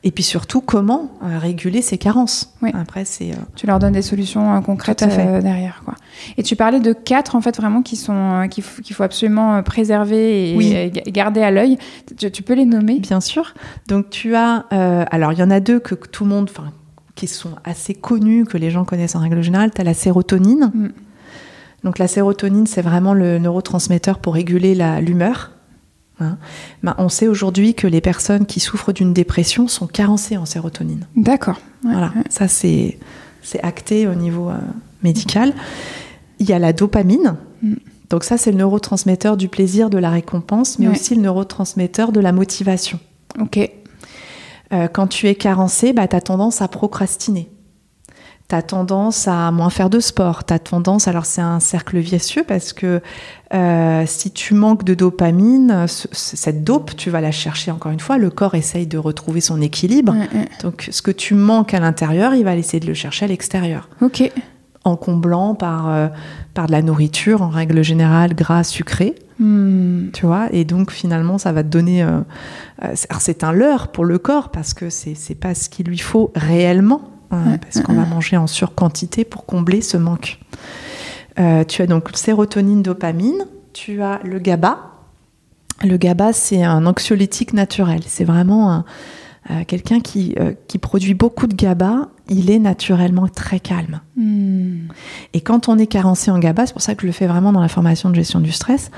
Et puis surtout, comment euh, réguler ces carences? Oui. Après, c'est. euh, Tu leur donnes des solutions euh, concrètes derrière. Quoi. Et tu parlais de quatre, en fait, vraiment, qui sont, qu'il faut, absolument préserver et, Oui. garder à l'œil. Tu, tu peux les nommer? Bien sûr. Donc tu as, alors il y en a deux que, que tout le monde, enfin, qui sont assez connus, que les gens connaissent en règle générale. Tu as la sérotonine. Mm. Donc la sérotonine, c'est vraiment le neurotransmetteur pour réguler l'humeur. Hein. Ben, on sait aujourd'hui que les personnes qui souffrent d'une dépression sont carencées en sérotonine. D'accord. Ouais, Voilà, ouais. ça c'est c'est acté au niveau euh, médical. Il y a la dopamine. Mm. Donc ça c'est le neurotransmetteur du plaisir, de la récompense, mais Ouais. aussi le neurotransmetteur de la motivation. Ok. Euh, quand tu es carencé, bah, tu as tendance à procrastiner. Tu as tendance à moins faire de sport. Tu as tendance, alors c'est un cercle vicieux parce que euh, si tu manques de dopamine, ce- ce- cette dope, tu vas la chercher encore une fois. Le corps essaye de retrouver son équilibre. Ouais, ouais. Donc ce que tu manques à l'intérieur, il va essayer de le chercher à l'extérieur. Ok. En comblant par, euh, par de la nourriture, en règle générale, gras, sucré Hmm. tu vois? Et donc finalement ça va te donner euh, euh, c'est- alors, c'est un leurre pour le corps parce que c'est pas ce qu'il lui faut réellement hein, Ouais, parce qu'on va manger en surquantité pour combler ce manque. Euh, tu as donc sérotonine dopamine tu as le GABA. Le GABA c'est un anxiolytique naturel. C'est vraiment euh, quelqu'un qui, euh, qui produit beaucoup de GABA il est naturellement très calme. Hmm. et quand on est carencé en GABA, c'est pour ça que je le fais vraiment dans la formation de gestion du stress,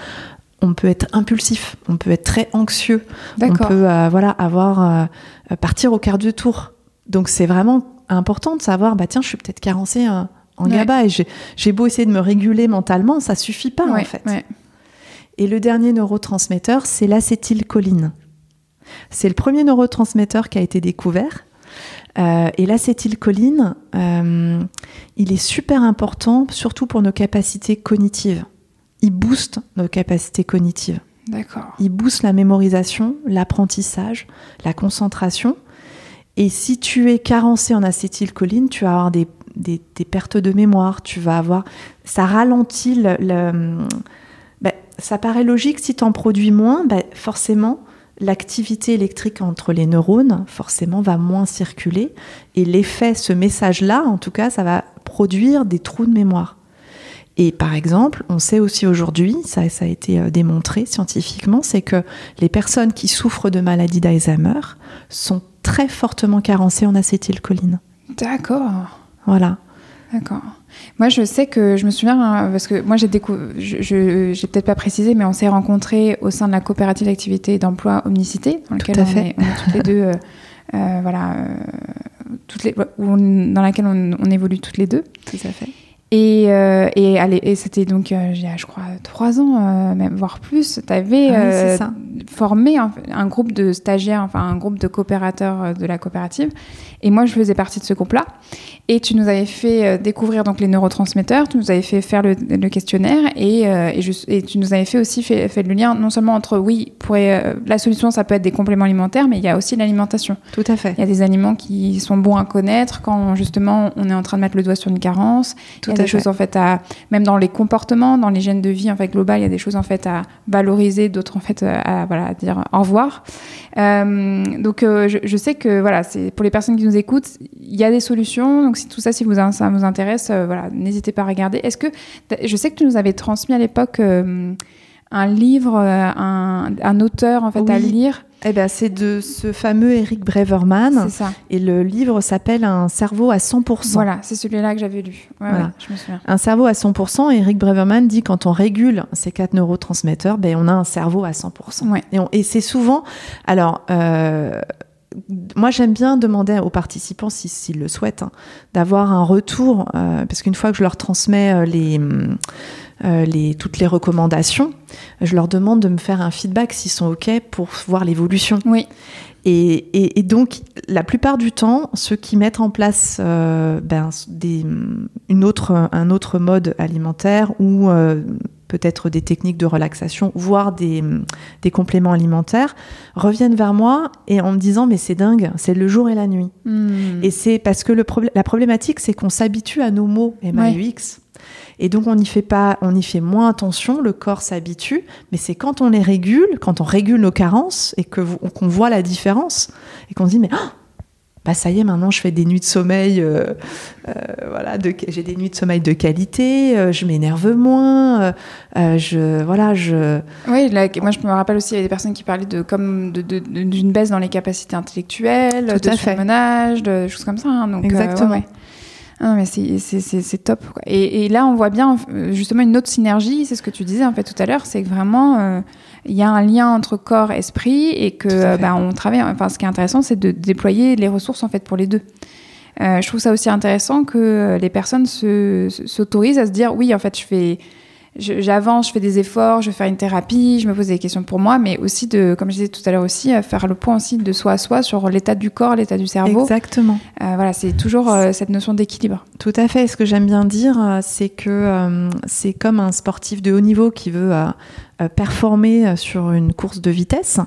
on peut être impulsif, on peut être très anxieux, on peut euh, voilà avoir euh, partir au quart de tour. Donc c'est vraiment important de savoir bah tiens, je suis peut-être carencé euh, en Ouais. GABA et j'ai j'ai beau essayer de me réguler mentalement, ça suffit pas Ouais, en fait. ouais. Et le dernier neurotransmetteur, c'est l'acétylcholine. C'est le premier neurotransmetteur qui a été découvert. Euh, et l'acétylcholine, euh, il est super important, surtout pour nos capacités cognitives. Il booste nos capacités cognitives. D'accord. Il booste la mémorisation, l'apprentissage, la concentration. Et si tu es carencé en acétylcholine, tu vas avoir des, pertes de mémoire, tu vas avoir... Ça ralentit le... le- ben, ça paraît logique, si tu en produis moins, ben, forcément, l'activité électrique entre les neurones, forcément, va moins circuler. Et l'effet, ce message-là, en tout cas, ça va produire des trous de mémoire. Et par exemple, on sait aussi aujourd'hui, ça, ça a été euh, démontré scientifiquement, c'est que les personnes qui souffrent de maladie d'Alzheimer sont très fortement carencées en acétylcholine. D'accord. Voilà. D'accord. Moi, je sais que je me souviens hein, parce que moi j'ai découvert, je, j'ai peut-être pas précisé, mais on s'est rencontrés au sein de la coopérative d'activité et d'emploi Omnicité, dans laquelle on, fait. Est, on est toutes les deux, euh, euh, voilà, euh, toutes les, on- dans laquelle on, on évolue toutes les deux. Tout à fait. Et, euh, et, allez, et c'était donc, euh, il y a, je crois, trois ans, euh, même voire plus, tu avais Ah oui, formé un, un groupe de stagiaires, enfin un groupe de coopérateurs de la coopérative. Et moi, je faisais partie de ce groupe-là. Et tu nous avais fait euh, découvrir donc les neurotransmetteurs, tu nous avais fait faire le, le questionnaire et, euh, et, je- et tu nous avais fait aussi fait, fait le lien non seulement entre, oui, pour, euh, la solution, ça peut être des compléments alimentaires, mais il y a aussi l'alimentation. Tout à fait. Il y a des aliments qui sont bons à connaître quand justement on est en train de mettre le doigt sur une carence. Tout il y a à des choses en fait à, même dans les comportements, dans l'hygiène de vie en fait globale, il y a des choses en fait à valoriser, d'autres en fait à, voilà, à dire au revoir. Euh, donc je, je sais que voilà, c'est pour les personnes qui nous écoutent, il y a des solutions. Donc si tout ça, si vous, ça vous intéresse, euh, voilà, n'hésitez pas à regarder. Est-ce que je sais que tu nous avais transmis à l'époque euh, un livre, euh, un, un auteur en fait à lire. Eh ben, c'est de ce fameux Eric Breverman. Ça. Et le livre s'appelle Un cerveau à 100%. Voilà, c'est celui-là que j'avais lu. Ouais, Voilà. ouais, je me souviens. Un cerveau à 100%, Eric Breverman dit quand on régule ces quatre neurotransmetteurs, ben, on a un cerveau à 100%. Ouais. Et, c'est souvent. Alors, euh, moi, j'aime bien demander aux participants, si- s'ils le souhaitent, hein, d'avoir un retour, euh, parce qu'une fois que je leur transmets euh, les, euh, les, toutes les recommandations, je leur demande de me faire un feedback s'ils sont OK pour voir l'évolution. Oui, Et, et- et donc, la plupart du temps, ceux qui mettent en place ben, des, une autre, un autre mode alimentaire ou peut-être des techniques de relaxation, voire des, des compléments alimentaires, reviennent vers moi et en me disant mais c'est dingue, c'est le jour et la nuit. Hmm. Et c'est parce que le la problématique, c'est qu'on s'habitue à nos mots MAUX. Et donc on y fait pas, on y fait moins attention, le corps s'habitue, mais c'est quand on les régule, quand on régule nos carences et que qu'on voit la différence et qu'on se dit mais ah, bah ça y est, maintenant je fais des nuits de sommeil, euh, euh, voilà, j'ai des nuits de sommeil de qualité, euh, je m'énerve moins, je, voilà, je. Oui, moi je me rappelle aussi, il y a des personnes qui parlaient de comme d'une baisse dans les capacités intellectuelles, de surmenage, de choses comme ça. Hein, donc, Exactement. Non, mais c'est top. Et, et, là, on voit bien justement une autre synergie, c'est ce que tu disais en fait tout à l'heure, c'est que vraiment il y a un lien entre corps et esprit et que bah, on travaille. Enfin, ce qui est intéressant, c'est de déployer les ressources en fait pour les deux. Euh, je trouve ça aussi intéressant que les personnes s'autorisent à se dire oui, en fait, je fais j'avance, je fais des efforts, je vais faire une thérapie, je me pose des questions pour moi, mais aussi de, comme je disais tout à l'heure aussi, euh, faire le point aussi de soi à soi sur l'état du corps, l'état du cerveau. Exactement. Euh, voilà, c'est toujours euh, cette notion d'équilibre. Tout à fait. Ce que j'aime bien dire, c'est que c'est comme un sportif de haut niveau qui veut performer sur une course de vitesse.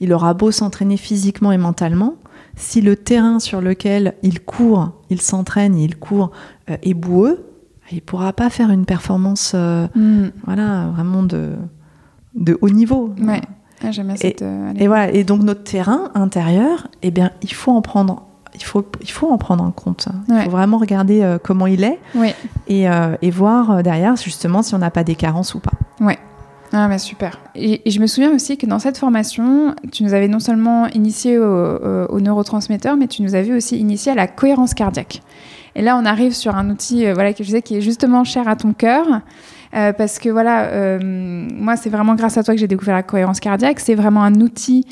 Il aura beau s'entraîner physiquement et mentalement, si le terrain sur lequel il court, il s'entraîne, il court est boueux, il pourra pas faire une performance euh, mm. voilà vraiment de de haut niveau ouais ah, cette, euh, et, voilà et donc notre terrain intérieur eh bien il faut en prendre il faut, il faut en prendre en compte. Il faut vraiment regarder euh, comment il est et, et, voir derrière justement si on n'a pas des carences ou pas. Ouais. Ah, mais super. Et, je me souviens aussi que dans cette formation, tu nous avais non seulement initié au, au neurotransmetteur, mais tu nous avais aussi initié à la cohérence cardiaque. Et là, on arrive sur un outil euh, voilà, que je sais qui est justement cher à ton cœur. Euh, parce que voilà, euh, moi, c'est vraiment grâce à toi que j'ai découvert la cohérence cardiaque. C'est vraiment un outil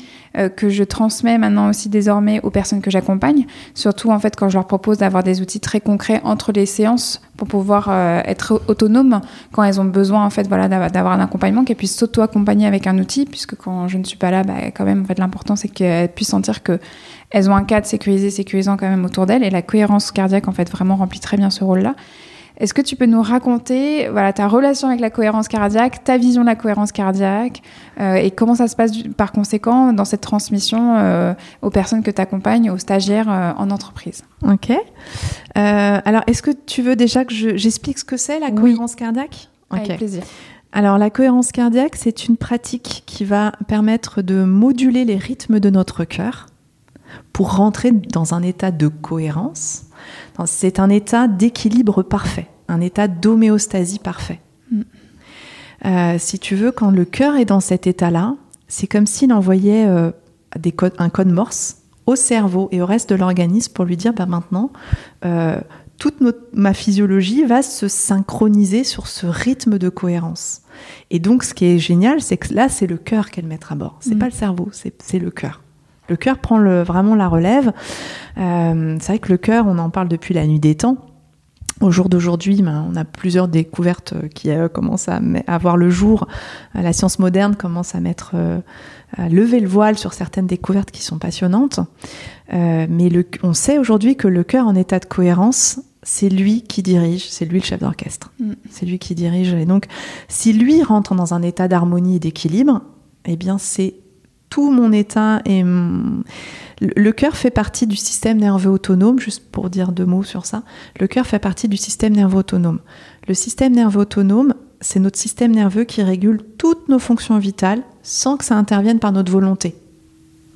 que je transmets maintenant aussi désormais aux personnes que j'accompagne. Surtout, en fait, quand je leur propose d'avoir des outils très concrets entre les séances pour pouvoir être autonomes quand elles ont besoin, en fait, voilà, d'avoir un accompagnement, qu'elles puissent s'auto-accompagner avec un outil, puisque quand je ne suis pas là, bah, quand même, en fait, l'important, c'est qu'elles puissent sentir que elles ont un cadre sécurisé, sécurisant quand même autour d'elles, et la cohérence cardiaque en fait vraiment remplit très bien ce rôle-là. Est-ce que tu peux nous raconter voilà, ta relation avec la cohérence cardiaque, ta vision de la cohérence cardiaque euh, et comment ça se passe par conséquent dans cette transmission euh, aux personnes que tu accompagnes, aux stagiaires euh, en entreprise? Ok. alors, est-ce que tu veux déjà que j'explique ce que c'est la cohérence cardiaque? Avec plaisir. Alors, la cohérence cardiaque, c'est une pratique qui va permettre de moduler les rythmes de notre cœur pour rentrer dans un état de cohérence. C'est un état d'équilibre parfait, un état d'homéostasie parfait. Mm. Euh, si tu veux, quand le cœur est dans cet état-là, c'est comme s'il envoyait euh, un code morse au cerveau et au reste de l'organisme pour lui dire bah, maintenant, euh, toute ma physiologie va se synchroniser sur ce rythme de cohérence. Et donc, ce qui est génial, c'est que là, c'est le cœur qu'elle met à bord. C'est mm. pas le cerveau, c'est le cœur. Le cœur prend vraiment la relève. Euh, c'est vrai que le cœur, on en parle depuis la nuit des temps. Au jour d'aujourd'hui, ben, on a plusieurs découvertes qui euh, commencent à, avoir le jour. Euh, la science moderne commence à mettre, à lever le voile sur certaines découvertes qui sont passionnantes. mais on sait aujourd'hui que le cœur en état de cohérence, c'est lui qui dirige, c'est lui le chef d'orchestre. Mm. C'est lui qui dirige. Et donc, si lui rentre dans un état d'harmonie et d'équilibre, eh bien, c'est tout mon état et le cœur fait partie du système nerveux autonome, juste pour dire deux mots sur ça. Le cœur fait partie du système nerveux autonome. Le système nerveux autonome, c'est notre système nerveux qui régule toutes nos fonctions vitales sans que ça intervienne par notre volonté.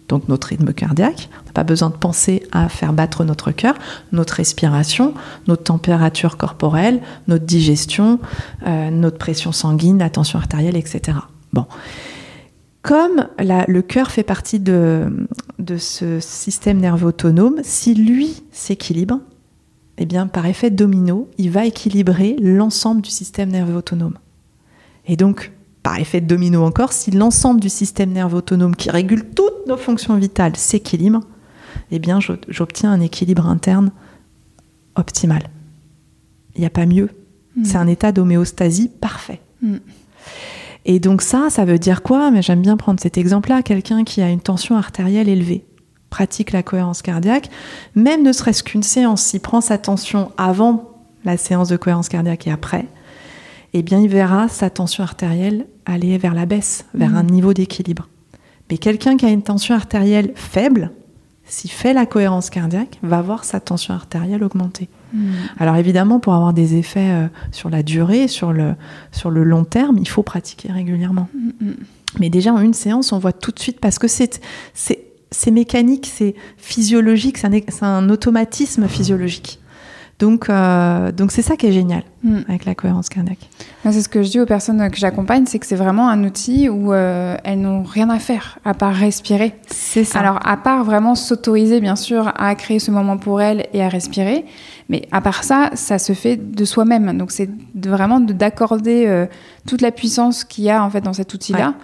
Donc notre rythme cardiaque, on n'a pas besoin de penser à faire battre notre cœur, notre respiration, notre température corporelle, notre digestion, euh, notre pression sanguine, la tension artérielle, etc. Bon comme le cœur fait partie de, ce système nerveux autonome, si lui s'équilibre, eh bien, par effet domino, il va équilibrer l'ensemble du système nerveux autonome. Et donc, par effet domino encore, si l'ensemble du système nerveux autonome qui régule toutes nos fonctions vitales s'équilibre, eh bien, j'obtiens un équilibre interne optimal. Il n'y a pas mieux. Hmm. C'est un état d'homéostasie parfait. Hmm. Et donc ça, ça veut dire quoi? Mais j'aime bien prendre cet exemple-là. Quelqu'un qui a une tension artérielle élevée pratique la cohérence cardiaque, même ne serait-ce qu'une séance, s'il prend sa tension avant la séance de cohérence cardiaque et après, eh bien il verra sa tension artérielle aller vers la baisse, vers mmh. un niveau d'équilibre. Mais quelqu'un qui a une tension artérielle faible, s'il fait la cohérence cardiaque, va voir sa tension artérielle augmenter. Hmm. Alors évidemment, pour avoir des effets euh, sur la durée, sur le, sur le long terme, il faut pratiquer régulièrement. Hmm, hmm. Mais déjà en une séance, on voit tout de suite, parce que c'est, c'est c'est mécanique, c'est physiologique, c'est un, automatisme physiologique. Donc, euh, donc c'est ça qui est génial hmm. avec la cohérence cardiaque. C'est ce que je dis aux personnes que j'accompagne, c'est que c'est vraiment un outil où euh, elles n'ont rien à faire à part respirer. C'est ça. Alors à part vraiment s'autoriser bien sûr à créer ce moment pour elles et à respirer, mais à part ça, ça se fait de soi-même. Donc c'est vraiment d'accorder euh, toute la puissance qu'il y a en fait dans cet outil-là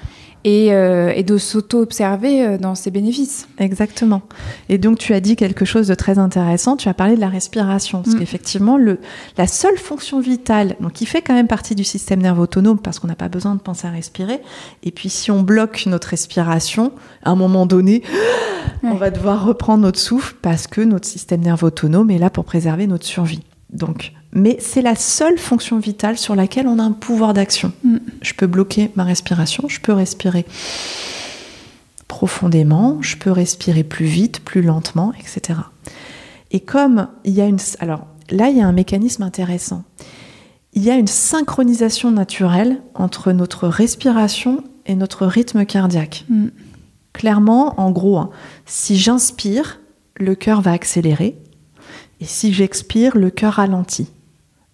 et, euh, et de s'auto-observer euh, dans ses bénéfices. Exactement. Et donc tu as dit quelque chose de très intéressant, tu as parlé de la respiration, parce mm. qu'effectivement, la seule fonction vitale, donc qui fait quand même partie du système nerveux autonome, parce qu'on n'a pas besoin de penser à respirer, et puis si on bloque notre respiration, à un moment donné, on va devoir reprendre notre souffle, parce que notre système nerveux autonome est là pour préserver notre survie. Donc, mais c'est la seule fonction vitale sur laquelle on a un pouvoir d'action. Mm. Je peux bloquer ma respiration, je peux respirer profondément, je peux respirer plus vite, plus lentement, etc. Et comme il y a une... Alors là, il y a un mécanisme intéressant. Il y a une synchronisation naturelle entre notre respiration et notre rythme cardiaque. Mm. Clairement, en gros, hein, si j'inspire, le cœur va accélérer. Et si j'expire, le cœur ralentit.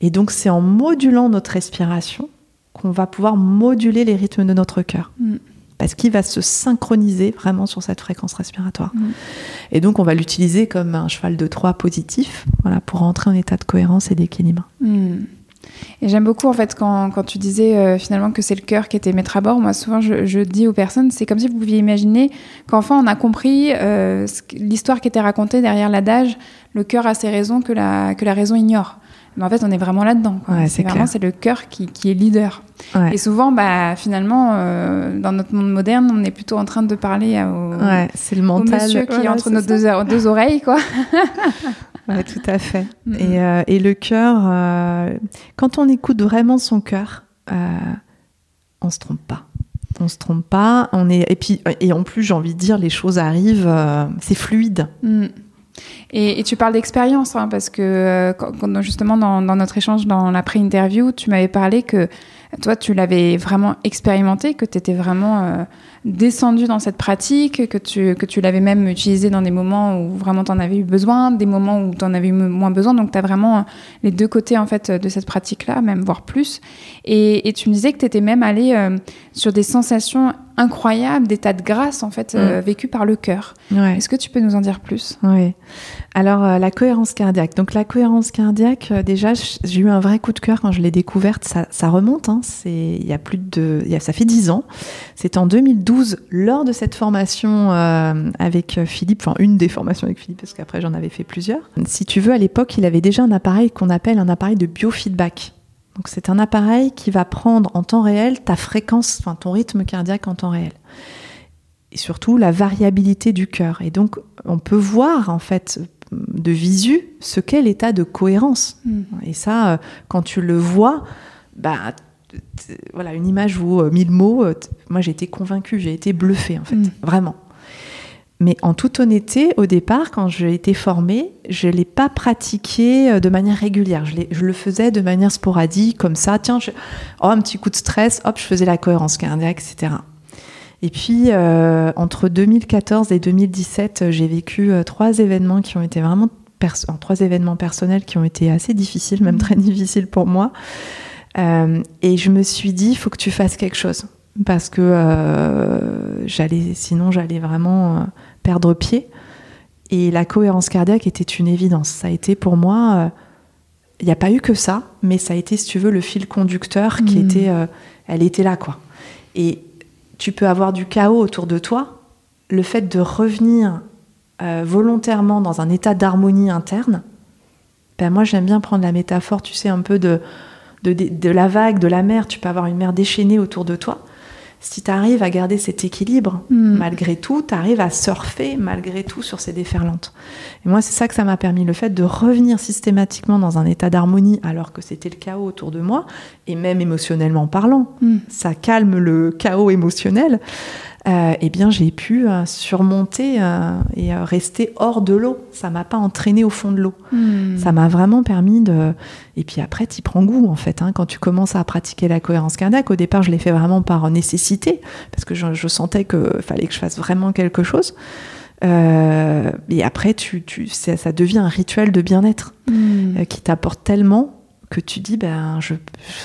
Et donc c'est en modulant notre respiration qu'on va pouvoir moduler les rythmes de notre cœur. Mm. Parce qu'il va se synchroniser vraiment sur cette fréquence respiratoire. Mm. Et donc on va l'utiliser comme un cheval de Troie positif voilà, pour rentrer en état de cohérence et d'équilibre. Mm. Et j'aime beaucoup en fait quand, quand tu disais euh, finalement que c'est le cœur qui était maître à bord. Moi souvent je, je dis aux personnes, c'est comme si vous pouviez imaginer qu'enfin on a compris euh, l'histoire qui était racontée derrière l'adage, le cœur a ses raisons que la, que la raison ignore. Mais en fait, on est vraiment là-dedans. c'est vraiment c'est le cœur qui, qui est leader. Et souvent, bah, finalement, euh, dans notre monde moderne, on est plutôt en train de parler au, c'est le mental. monsieur qui est entre nos deux, deux, oreilles. Quoi. ouais, tout à fait. Et, euh, et, le cœur, euh, quand on écoute vraiment son cœur, on se trompe pas on se trompe pas on est et puis et en plus j'ai envie de dire les choses arrivent c'est fluide mm. Et, tu parles d'expérience, hein, parce que euh, justement dans, notre échange dans la pré-interview, tu m'avais parlé que toi, tu l'avais vraiment expérimenté, que tu étais vraiment euh, descendu dans cette pratique, que tu, que tu l'avais même utilisé dans des moments où vraiment tu en avais eu besoin, des moments où tu en avais eu moins besoin. Donc, tu as vraiment les deux côtés en fait de cette pratique-là, même voire plus. Et, tu me disais que tu étais même allé euh, sur des sensations incroyables, d'états de grâce en fait euh, mm. vécus par le cœur. Est-ce que tu peux nous en dire plus? Oui. Alors euh, la cohérence cardiaque. Donc la cohérence cardiaque, déjà j'ai eu un vrai coup de cœur quand je l'ai découverte. Ça, remonte. Hein. C'est il y a plus de, ça fait dix ans. C'est en 2012 lors de cette formation avec Philippe, enfin une des formations avec Philippe parce qu'après j'en avais fait plusieurs. Si tu veux, à l'époque il avait déjà un appareil qu'on appelle un appareil de biofeedback. Donc c'est un appareil qui va prendre en temps réel ta fréquence, enfin ton rythme cardiaque en temps réel. Et surtout la variabilité du cœur. Et donc on peut voir en fait de visu ce qu'est l'état de cohérence. Hmm. Et ça, euh, quand tu le vois, bah voilà, une image vaut euh, mille mots. Euh, moi, j'ai été convaincue, j'ai été bluffée, en fait, hmm. vraiment. Mais en toute honnêteté, au départ, quand j'ai été formée, je ne l'ai pas pratiqué euh, de manière régulière. Je, je, le faisais de manière sporadique, comme ça. Tiens, oh, un petit coup de stress, hop, je faisais la cohérence cardiaque, etc. Et puis, euh, entre 2014 et 2017, j'ai vécu trois événements qui ont été vraiment... trois événements personnels qui ont été assez difficiles, même mmh. très difficiles pour moi. Et je me suis dit, il faut que tu fasses quelque chose. Parce que j'allais, sinon, j'allais vraiment perdre pied. Et la cohérence cardiaque était une évidence. Ça a été pour moi, euh, il n'y a pas eu que ça, mais ça a été, si tu veux, le fil conducteur qui hmm. était, euh, elle était là, quoi. Et tu peux avoir du chaos autour de toi. Le fait de revenir euh, volontairement dans un état d'harmonie interne, ben moi j'aime bien prendre la métaphore, tu sais, un peu de, de, de la vague, de la mer. Tu peux avoir une mer déchaînée autour de toi si tu arrives à garder cet équilibre, hmm. malgré tout, tu arrives à surfer malgré tout sur ces déferlantes. Et moi, c'est ça que ça m'a permis, le fait de revenir systématiquement dans un état d'harmonie alors que c'était le chaos autour de moi, et même émotionnellement parlant. Hmm. Ça calme le chaos émotionnel. Euh, eh bien j'ai pu euh, surmonter euh, et rester hors de l'eau. Ça m'a pas entraîné au fond de l'eau. Hmm. Ça m'a vraiment permis de. Et puis après, tu prends goût en fait. Hein, quand tu commences à pratiquer la cohérence cardiaque, au départ, je l'ai fait vraiment par nécessité parce que je, sentais qu'il fallait que je fasse vraiment quelque chose. Et après, tu, tu, ça, ça devient un rituel de bien-être Mm. euh, qui t'apporte tellement que tu dis, ben, je,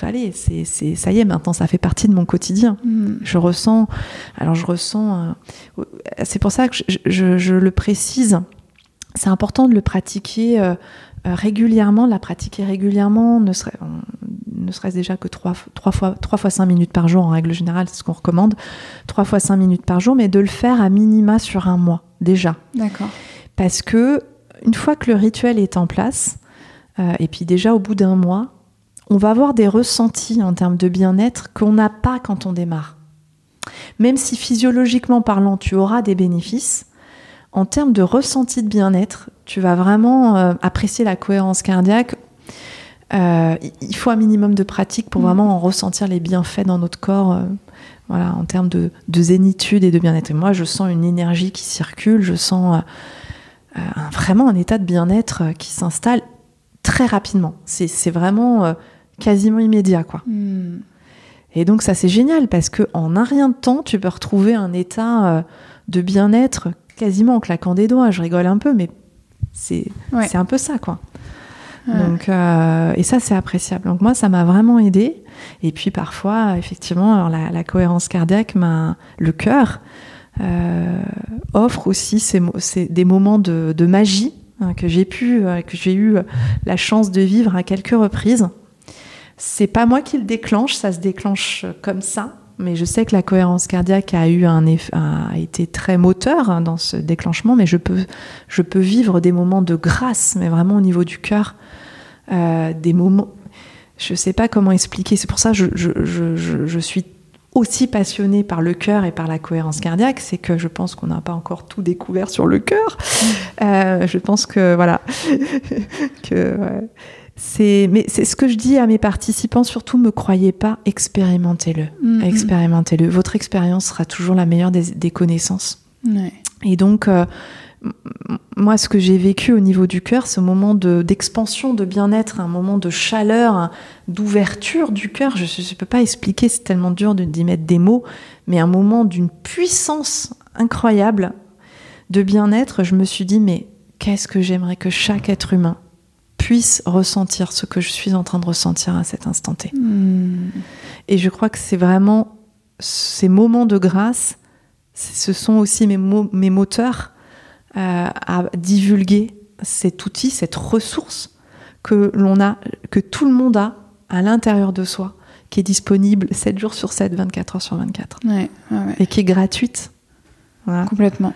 allez, c'est, c'est, ça y est, maintenant, ça fait partie de mon quotidien. Mm. Je ressens, alors je ressens, euh, c'est pour ça que je, je- je le précise, c'est important de le pratiquer euh, euh, régulièrement, de la pratiquer régulièrement, ne, serait, ne serait-ce déjà que trois, trois, fois, trois fois cinq minutes par jour, en règle générale, c'est ce qu'on recommande, trois fois cinq minutes par jour, mais de le faire à minima sur un mois, déjà. D'accord. Parce que une fois que le rituel est en place, et puis déjà au bout d'un mois, on va avoir des ressentis en termes de bien-être qu'on n'a pas quand on démarre. Même si physiologiquement parlant, tu auras des bénéfices, en termes de ressenti de bien-être, tu vas vraiment euh, apprécier la cohérence cardiaque. Euh, il faut un minimum de pratique pour Mhm. vraiment en ressentir les bienfaits dans notre corps, euh, voilà, en termes de, de zénitude et de bien-être. Et moi, je sens une énergie qui circule, je sens euh, euh, un- vraiment un état de bien-être euh, qui s'installe très rapidement. C'est vraiment euh, quasiment immédiat, quoi. Mm. Et donc ça c'est génial parce que en un rien de temps, tu peux retrouver un état euh, de bien-être quasiment en claquant des doigts. Je rigole un peu, mais c'est Ouais. c'est un peu ça, quoi. Ouais. Donc, euh, et ça, c'est appréciable. Donc, moi, ça m'a vraiment aidé. Et puis, parfois, effectivement, alors la, la cohérence cardiaque, le cœur, euh, offre aussi ces, mo- ces- des moments de, de magie que j'ai pu, euh, que j'ai eu la chance de vivre à quelques reprises. C'est pas moi qui le déclenche, ça se déclenche comme ça. Mais je sais que la cohérence cardiaque a eu un eff- a été très moteur hein, dans ce déclenchement. Mais je peux, je peux vivre des moments de grâce, mais vraiment au niveau du cœur, euh, des moments. Je sais pas comment expliquer. C'est pour ça que je- je suis aussi passionnée par le cœur et par la cohérence cardiaque. C'est que je pense qu'on n'a pas encore tout découvert sur le cœur. Euh, je pense que voilà, que ouais. c'est. Mais c'est ce que je dis à mes participants. Surtout, me croyez pas, expérimentez-le. Mm, mm. Expérimentez-le. Votre expérience sera toujours la meilleure des, des connaissances. Ouais. Et donc, euh, moi, ce que j'ai vécu au niveau du cœur, ce moment de- d'expansion, de, bien-être, un moment de chaleur, d'ouverture du cœur, je ne peux pas expliquer, c'est tellement dur de- d'y mettre des mots, mais un moment d'une puissance incroyable de bien-être, je me suis dit, mais qu'est-ce que j'aimerais que chaque être humain puisse ressentir ce que je suis en train de ressentir à cet instant T. Mm. Et je crois que c'est vraiment ces moments de grâce, ce sont aussi mes, mo- mes moteurs à divulguer cet outil, cette ressource que l'on a, que tout le monde a à l'intérieur de soi, qui est disponible 7 jours sur 7, 24 heures sur 24, Ouais, ouais, ouais. et qui est gratuite. Voilà. Complètement.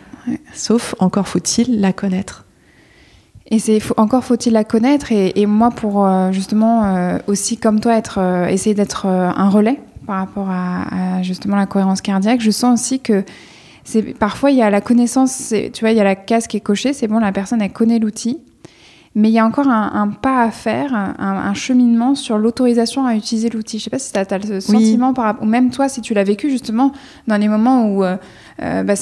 Sauf, encore faut-il la connaître. Et c'est encore faut-il la connaître et, et moi pour euh, justement euh, aussi comme toi être euh, essayer d'être euh, un relais par rapport à, à, justement la cohérence cardiaque, je sens aussi que c'est parfois il y a la connaissance, tu vois, il y a la case qui est cochée, c'est bon, la personne elle connaît l'outil, mais il y a encore un, un pas à faire, un, un cheminement sur l'autorisation à utiliser l'outil. Je sais pas si tu as, le sentiment par ou même toi si tu l'as vécu justement dans les moments où, euh, euh, bah,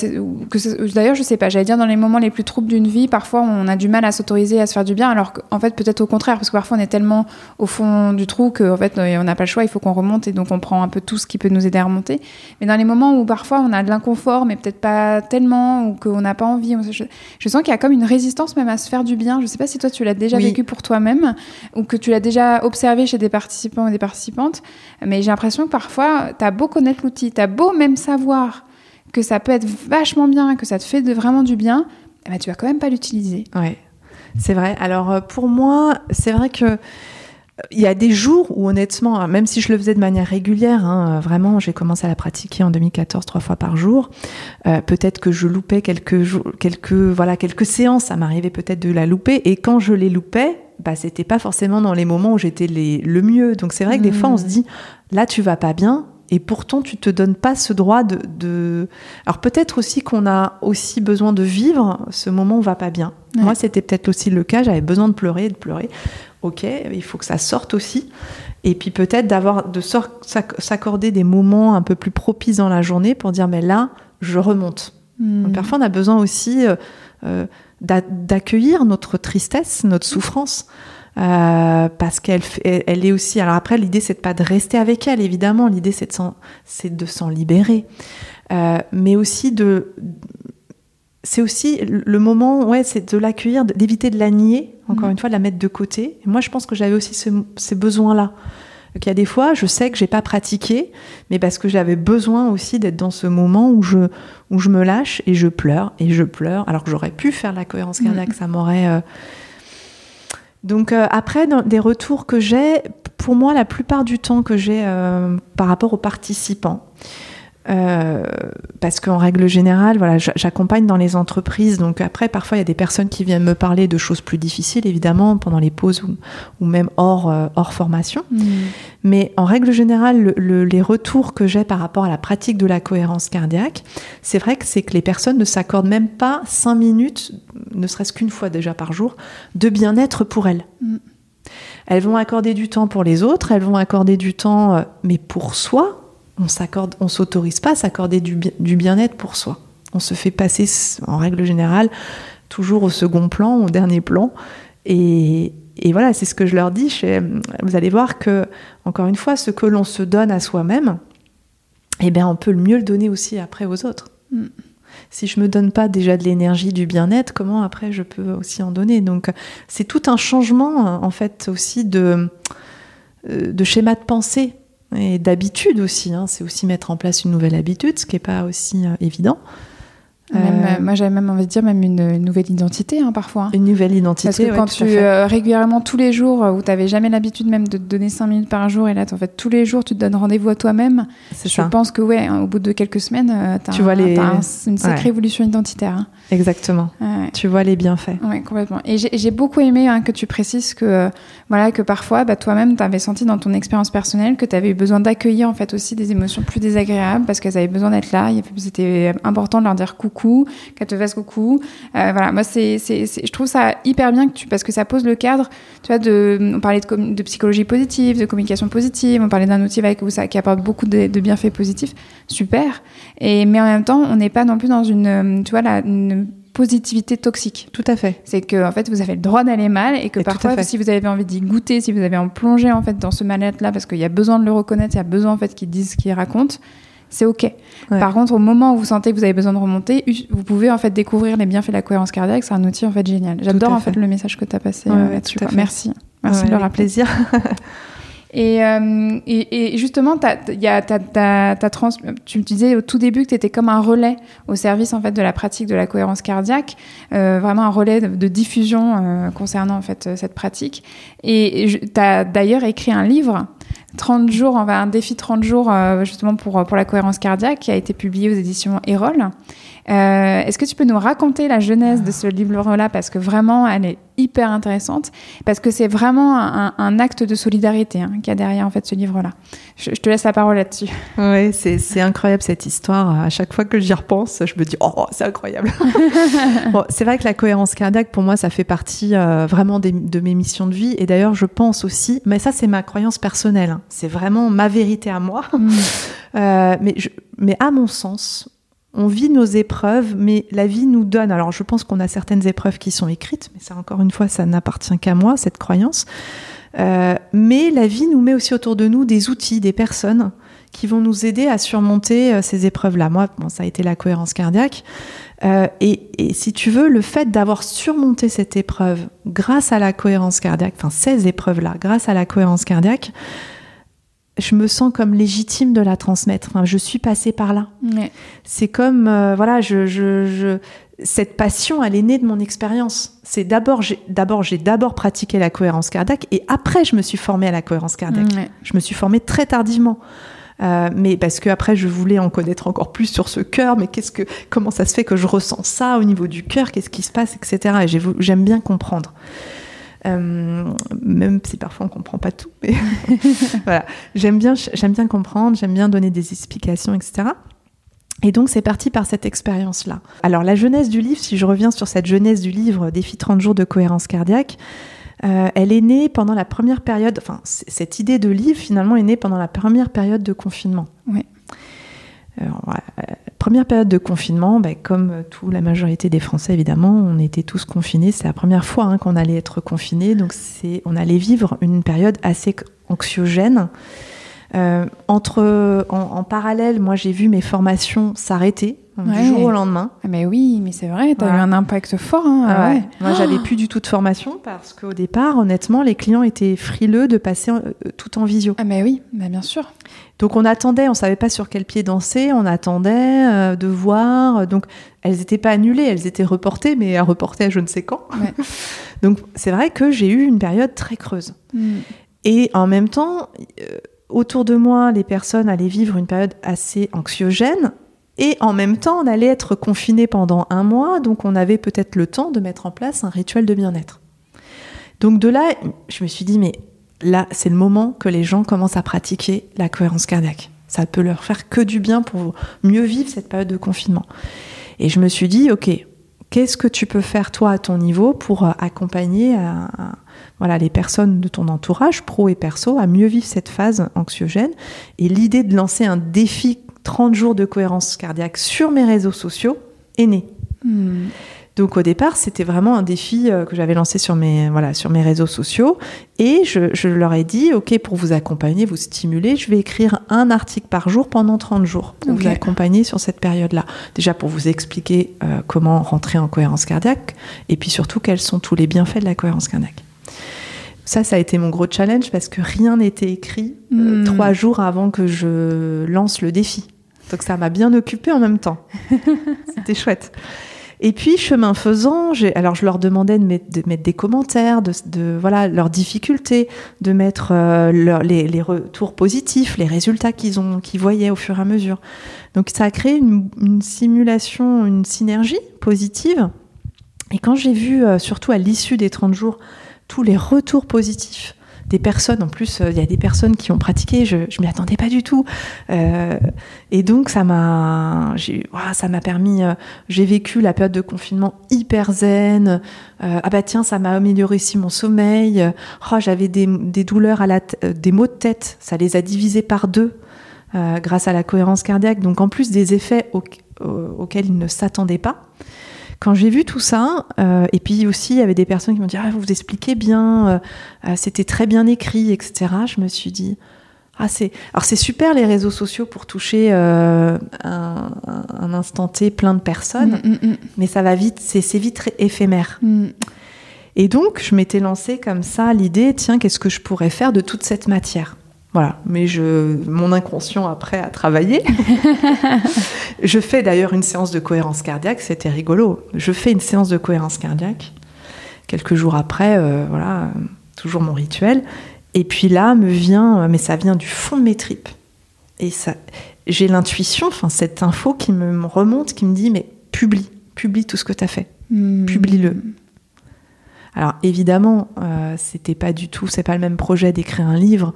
d'ailleurs je sais pas, j'allais dire dans les moments les plus troubles d'une vie, parfois on a du mal à s'autoriser à se faire du bien, alors qu'en fait peut-être au contraire, parce que parfois on est tellement au fond du trou qu'en fait on n'a pas le choix, il faut qu'on remonte et donc on prend un peu tout ce qui peut nous aider à remonter. Mais dans les moments où parfois on a de l'inconfort, mais peut-être pas tellement, ou qu'on n'a pas envie, je, je sens qu'il y a comme une résistance même à se faire du bien. Je sais pas si toi tu l'as déjà Oui. vécu pour toi-même ou que tu l'as déjà observé chez des participants ou des participantes, mais j'ai l'impression que parfois tu as beau connaître l'outil, tu as beau même savoir que ça peut être vachement bien, que ça te fait de, vraiment du bien, eh ben, tu vas quand même pas l'utiliser. Ouais, c'est vrai. Alors euh, pour moi, c'est vrai que euh, il y a des jours où honnêtement, hein, même si je le faisais de manière régulière, hein, vraiment, j'ai commencé à la pratiquer en 2014 trois fois par jour. Euh, peut-être que je loupais quelques jours, quelques voilà quelques séances. Ça m'arrivait peut-être de la louper. Et quand je les loupais, bah c'était pas forcément dans les moments où j'étais les, le mieux. Donc c'est vrai que des fois on se dit là tu vas pas bien. Et pourtant, tu te donnes pas ce droit de. de... Alors peut-être aussi qu'on a aussi besoin de vivre ce moment où on va pas bien. Ouais. Moi, c'était peut-être aussi le cas. J'avais besoin de pleurer, de pleurer. Ok, il faut que ça sorte aussi. Et puis peut-être d'avoir de s'accorder des moments un peu plus propices dans la journée pour dire mais là, je remonte. Hmm. Parfois, on a besoin aussi euh, euh, d'a- d'accueillir notre tristesse, notre souffrance. Euh, parce qu'elle elle, est aussi. Alors après, l'idée c'est de pas de rester avec elle, évidemment. L'idée c'est de s'en, c'est de s'en libérer, Euh, mais aussi de. c'est aussi le moment, ouais, c'est de l'accueillir, d'éviter de la nier, encore mm. une fois, de la mettre de côté. Et moi, je pense que j'avais aussi ces besoins-là. Il y a des fois, je sais que j'ai pas pratiqué, mais parce que j'avais besoin aussi d'être dans ce moment où je, où je me lâche et je pleure et je pleure, alors que j'aurais pu faire la cohérence cardiaque, mm. ça m'aurait. Euh, Donc euh, après, des retours que j'ai, pour moi, la plupart du temps que j'ai euh, par rapport aux participants, euh, parce qu'en règle générale, voilà, j'accompagne dans les entreprises. Donc après, parfois, il y a des personnes qui viennent me parler de choses plus difficiles, évidemment, pendant les pauses ou, même hors, euh, hors formation. Mm. Mais en règle générale, les retours que j'ai par rapport à la pratique de la cohérence cardiaque, c'est vrai que c'est que les personnes ne s'accordent même pas cinq minutes, ne serait-ce qu'une fois déjà par jour, de bien-être pour elles. Mm. Elles vont accorder du temps pour les autres, elles vont accorder du temps, euh, mais pour soi, on s'accorde, on s'autorise pas à s'accorder du, bien-être pour soi. On se fait passer, en règle générale, toujours au second plan, au dernier plan. Et, voilà, c'est ce que je leur dis. vous allez voir que, encore une fois, ce que l'on se donne à soi-même, eh bien, on peut le mieux le donner aussi après aux autres. Mm. Si je me donne pas déjà de l'énergie, du bien-être, comment après je peux aussi en donner? Donc, c'est tout un changement, en fait, aussi de, euh, de schéma de pensée et d'habitude aussi. Hein. C'est aussi mettre en place une nouvelle habitude, ce qui n'est pas aussi euh, évident. Euh, euh, moi, j'avais même envie de dire même une, nouvelle identité hein, parfois. Hein. Une nouvelle identité. Parce que quand tu régulièrement tous les jours où tu n'avais jamais l'habitude même de te donner 5 minutes par jour et là en fait tous les jours tu te donnes rendez-vous à toi-même. Je pense que ouais, au bout de quelques semaines, tu vois les... une sacrée évolution identitaire. Exactement. Tu vois les bienfaits. Oui, complètement. Et j'ai beaucoup aimé que tu précises que voilà que parfois bah, toi-même tu avais senti dans ton expérience personnelle que tu avais eu besoin d'accueillir en fait aussi des émotions plus désagréables parce qu'elles avaient besoin d'être là. C'était important de leur dire coucou coucou, qu'elle te fasse coucou. Euh, voilà, moi, c'est, je trouve ça hyper bien que tu, parce que ça pose le cadre, tu vois, de, on parlait de, de psychologie positive, de communication positive, on parlait d'un outil avec, ça, qui apporte beaucoup de, bienfaits positifs, super. Et, mais en même temps, on n'est pas non plus dans une, tu vois, la, une positivité toxique. Tout à fait. C'est que en fait vous avez le droit d'aller mal et que parfois si vous avez envie d'y goûter, si vous avez en plongé en fait dans ce mal-être là parce qu'il y a besoin de le reconnaître, il y a besoin en fait qu'ils disent ce qu'ils racontent, c'est OK. Par contre, au moment où vous sentez que vous avez besoin de remonter, vous pouvez en fait découvrir les bienfaits de la cohérence cardiaque. C'est un outil en fait génial. J'adore en fait. le message que tu as passé euh, là-dessus. Merci. Merci de le rappeler. plaisir. Euh, et, et, justement, tu me disais au tout début que tu étais comme un relais au service en fait, de la pratique de la cohérence cardiaque, euh, vraiment un relais de, diffusion concernant en fait, cette pratique. Et tu as d'ailleurs écrit un livre 30 jours, un défi 30 jours euh, justement pour, pour la cohérence cardiaque qui a été publié aux éditions Erol. Euh, est-ce que tu peux nous raconter la genèse de ce livre-là? Parce que vraiment, elle est hyper intéressante. Parce que c'est vraiment un, acte de solidarité hein, qu'il y a derrière en fait, ce livre-là. Je, te laisse la parole là-dessus. Oui, c'est incroyable cette histoire. À chaque fois que j'y repense, je me dis Oh, c'est incroyable C'est vrai que la cohérence cardiaque, pour moi, ça fait partie euh, vraiment de mes missions de vie. Et d'ailleurs, je pense aussi, mais ça, c'est ma croyance personnelle. Hein. c'est vraiment ma vérité à moi. Mm. Euh, mais, mais à mon sens, on vit nos épreuves, mais la vie nous donne. Alors, je pense qu'on a certaines épreuves qui sont écrites, mais ça, encore une fois, ça n'appartient qu'à moi, cette croyance. Euh, mais la vie nous met aussi autour de nous des outils, des personnes qui vont nous aider à surmonter euh, ces épreuves-là. Moi, ça a été la cohérence cardiaque. Euh, et, si tu veux, le fait d'avoir surmonté cette épreuve grâce à la cohérence cardiaque, enfin ces épreuves-là, grâce à la cohérence cardiaque, je me sens comme légitime de la transmettre. Enfin, je suis passée par là. C'est comme, euh, voilà, je, je, je, cette passion, elle est née de mon expérience. C'est d'abord, j'ai d'abord, j'ai d'abord pratiqué la cohérence cardiaque et après, je me suis formée à la cohérence cardiaque. Je me suis formée très tardivement. Euh, mais parce que après je voulais en connaître encore plus sur ce cœur, mais qu'est-ce que, comment ça se fait que je ressens ça au niveau du cœur, qu'est-ce qui se passe, etc. Et j'aime bien comprendre. Euh, même si parfois on comprend pas tout. Mais voilà, j'aime bien, j'aime bien comprendre, j'aime bien donner des explications, etc. Et donc c'est parti par cette expérience-là. Alors la jeunesse du livre, si je reviens sur cette jeunesse du livre Défi 30 jours de cohérence cardiaque, euh, elle est née pendant la première période, enfin cette idée de livre finalement est née pendant la première période de confinement. Oui. Euh, première période de confinement, ben, comme toute la majorité des Français évidemment, on était tous confinés. C'est la première fois hein, qu'on allait être confinés, donc c'est, on allait vivre une période assez anxiogène. Euh, entre, en, en parallèle, moi j'ai vu mes formations s'arrêter du Ouais. jour au lendemain. Ah, Mais oui, mais c'est vrai, t'as Voilà. eu un impact fort. Hein, Ah ah ouais. Moi, j'avais plus du tout de formation parce qu'au départ, honnêtement, les clients étaient frileux de passer euh, tout en visio. Ah, mais oui, bah, bien sûr. Donc on attendait, on savait pas sur quel pied danser, on attendait euh, de voir. Donc elles n'étaient pas annulées, elles étaient reportées, mais à reporter à je ne sais quand. Ouais. Donc c'est vrai que j'ai eu une période très creuse. Mm. Et en même temps, euh, autour de moi, les personnes allaient vivre une période assez anxiogène. Et en même temps, on allait être confiné pendant un mois, donc on avait peut-être le temps de mettre en place un rituel de bien-être. Donc de là, je me suis dit, mais là, c'est le moment que les gens commencent à pratiquer la cohérence cardiaque. Ça peut leur faire que du bien pour mieux vivre cette période de confinement. Et je me suis dit, ok, qu'est-ce que tu peux faire toi à ton niveau pour euh, accompagner euh, voilà, les personnes de ton entourage, pro et perso, à mieux vivre cette phase anxiogène? Et l'idée de lancer un défi 30 jours de cohérence cardiaque sur mes réseaux sociaux est née. Mm. Donc au départ, c'était vraiment un défi euh, que j'avais lancé sur mes, voilà, sur mes réseaux sociaux. Et je, je leur ai dit, OK, pour vous accompagner, vous stimuler, je vais écrire un article par jour pendant 30 jours pour vous accompagner sur cette période-là. Déjà pour vous expliquer euh, comment rentrer en cohérence cardiaque et puis surtout quels sont tous les bienfaits de la cohérence cardiaque. Ça, ça a été mon gros challenge parce que rien n'était écrit euh, Hmm. trois jours avant que je lance le défi. Donc ça m'a bien occupée en même temps. C'était chouette. Et puis, chemin faisant, alors je leur demandais de mettre, de mettre des commentaires, de, voilà leurs difficultés, de mettre euh, les, retours positifs, les résultats qu'ils ont, qu'ils voyaient au fur et à mesure. Donc ça a créé une, une simulation, une synergie positive. Et quand j'ai vu, euh, surtout à l'issue des 30 jours, tous les retours positifs des personnes, en plus, euh, il y a des personnes qui ont pratiqué, je ne m'y attendais pas du tout. Euh, et donc, ça m'a ça m'a permis, euh, j'ai vécu la période de confinement hyper zen. Ah bah tiens, ça m'a amélioré aussi mon sommeil. Oh, J'avais des, douleurs, à la des maux de tête, ça les a divisés par deux grâce à la cohérence cardiaque. Donc, en plus des effets au- au- auxquels ils ne s'attendaient pas. Quand j'ai vu tout ça, euh, et puis aussi il y avait des personnes qui m'ont dit ah, vous vous expliquez bien, euh, euh, c'était très bien écrit, etc. Je me suis dit ah c'est alors c'est super les réseaux sociaux pour toucher euh, un, un- instant T plein de personnes, Mm, mm, mais ça va vite, c'est vite éphémère. mm. Mm. Et donc je m'étais lancée comme ça l'idée tiens qu'est-ce que je pourrais faire de toute cette matière? Voilà, mais je, mon inconscient après a travaillé. je fais d'ailleurs une séance de cohérence cardiaque, c'était rigolo. Je fais une séance de cohérence cardiaque. Quelques jours après, euh, voilà, toujours mon rituel. Et puis là, me vient, mais ça vient du fond de mes tripes. Et ça, j'ai l'intuition, enfin cette info qui me remonte, qui me dit mais publie, publie tout ce que tu as fait, Mm. publie-le. Alors évidemment, euh, c'était pas du tout, c'est pas le même projet d'écrire un livre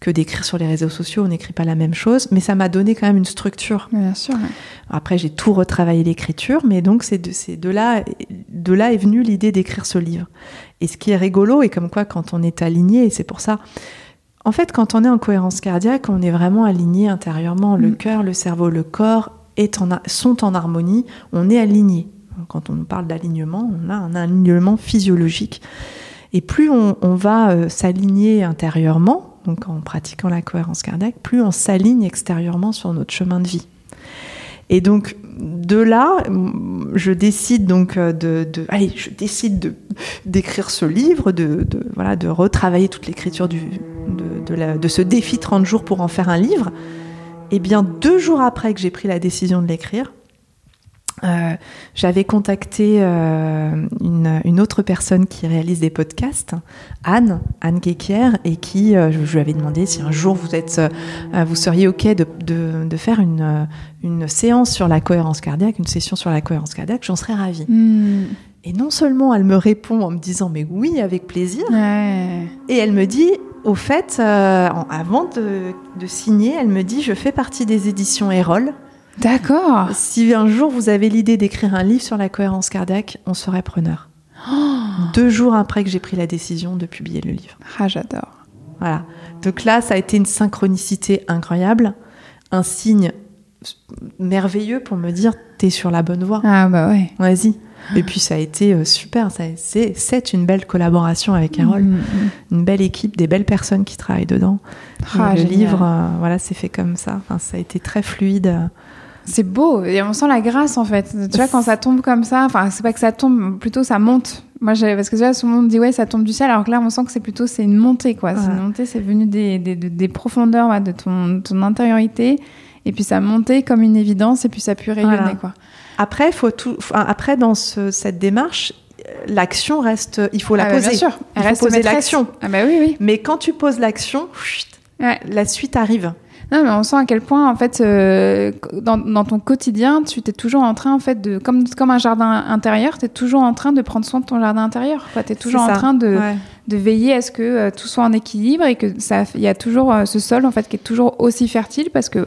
que d'écrire sur les réseaux sociaux, on n'écrit pas la même chose, mais ça m'a donné quand même une structure. Bien sûr. ouais. Après, j'ai tout retravaillé l'écriture, mais donc c'est de, de là, de là est venue l'idée d'écrire ce livre. Et ce qui est rigolo, et comme quoi quand on est aligné, et c'est pour ça, en fait, quand on est en cohérence cardiaque, on est vraiment aligné intérieurement. Le Mm. cœur, le cerveau, le corps est en, a- sont en harmonie, on est aligné. Quand on parle d'alignement, on a un alignement physiologique. Et plus on, on va euh, s'aligner intérieurement, donc en pratiquant la cohérence cardiaque, plus on s'aligne extérieurement sur notre chemin de vie. Et donc de là, mm, je décide donc euh, de, je décide de d'écrire ce livre, de, retravailler toute l'écriture de, de, ce défi 30 jours pour en faire un livre. Et bien deux jours après que j'ai pris la décision de l'écrire, euh, j'avais contacté euh, une, une autre personne qui réalise des podcasts, Anne, Anne Guéquière, et qui, euh, je, je lui avais demandé si un jour vous êtes, vous seriez ok de, de, de faire une, une séance sur la cohérence cardiaque, une session sur la cohérence cardiaque, j'en serais ravie. Mm. Et non seulement elle me répond en me disant mais oui avec plaisir, Ouais. et elle me dit au fait, avant de, de signer, elle me dit je fais partie des éditions Erol. D'accord. Si un jour vous avez l'idée d'écrire un livre sur la cohérence cardiaque, on serait preneur. Deux jours après que j'ai pris la décision de publier le livre. Ah, j'adore. Voilà. Donc là, ça a été une synchronicité incroyable, un signe merveilleux pour me dire t'es sur la bonne voie. Ah, bah ouais. Vas-y. Et puis ça a été euh, super. C'est une belle collaboration avec Carole, Mm, mm. une belle équipe, des belles personnes qui travaillent dedans. Ah, le génial. livre, euh, voilà, c'est fait comme ça. Enfin, ça a été très fluide. C'est beau et on sent la grâce en fait. Tu vois, quand ça tombe comme ça, enfin, c'est pas que ça tombe, plutôt ça monte. Moi, parce que tu vois, tout le monde dit ouais, ça tombe du ciel, alors que là, on sent que c'est plutôt c'est une montée quoi. C'est une montée, c'est venu des, des, profondeurs ouais, de ton, ton intériorité, et puis ça a monté comme une évidence, et puis ça a pu rayonner Voilà. quoi. Après, faut tout. après, dans ce- cette démarche, euh, l'action reste. Il faut la Ah bah, poser. bien sûr, Il faut reste poser l'action. Ah bah oui, oui. Mais quand tu poses l'action, Ouais. la suite arrive. Non, mais on sent à quel point, en fait, euh, dans, dans ton quotidien, tu es toujours en train, en fait, de, comme, comme un jardin intérieur, tu es toujours en train de prendre soin de ton jardin intérieur. Tu es toujours en train de, Ouais. de veiller à ce que euh, tout soit en équilibre et que ça, il y a toujours euh, ce sol, en fait, qui est toujours aussi fertile parce que,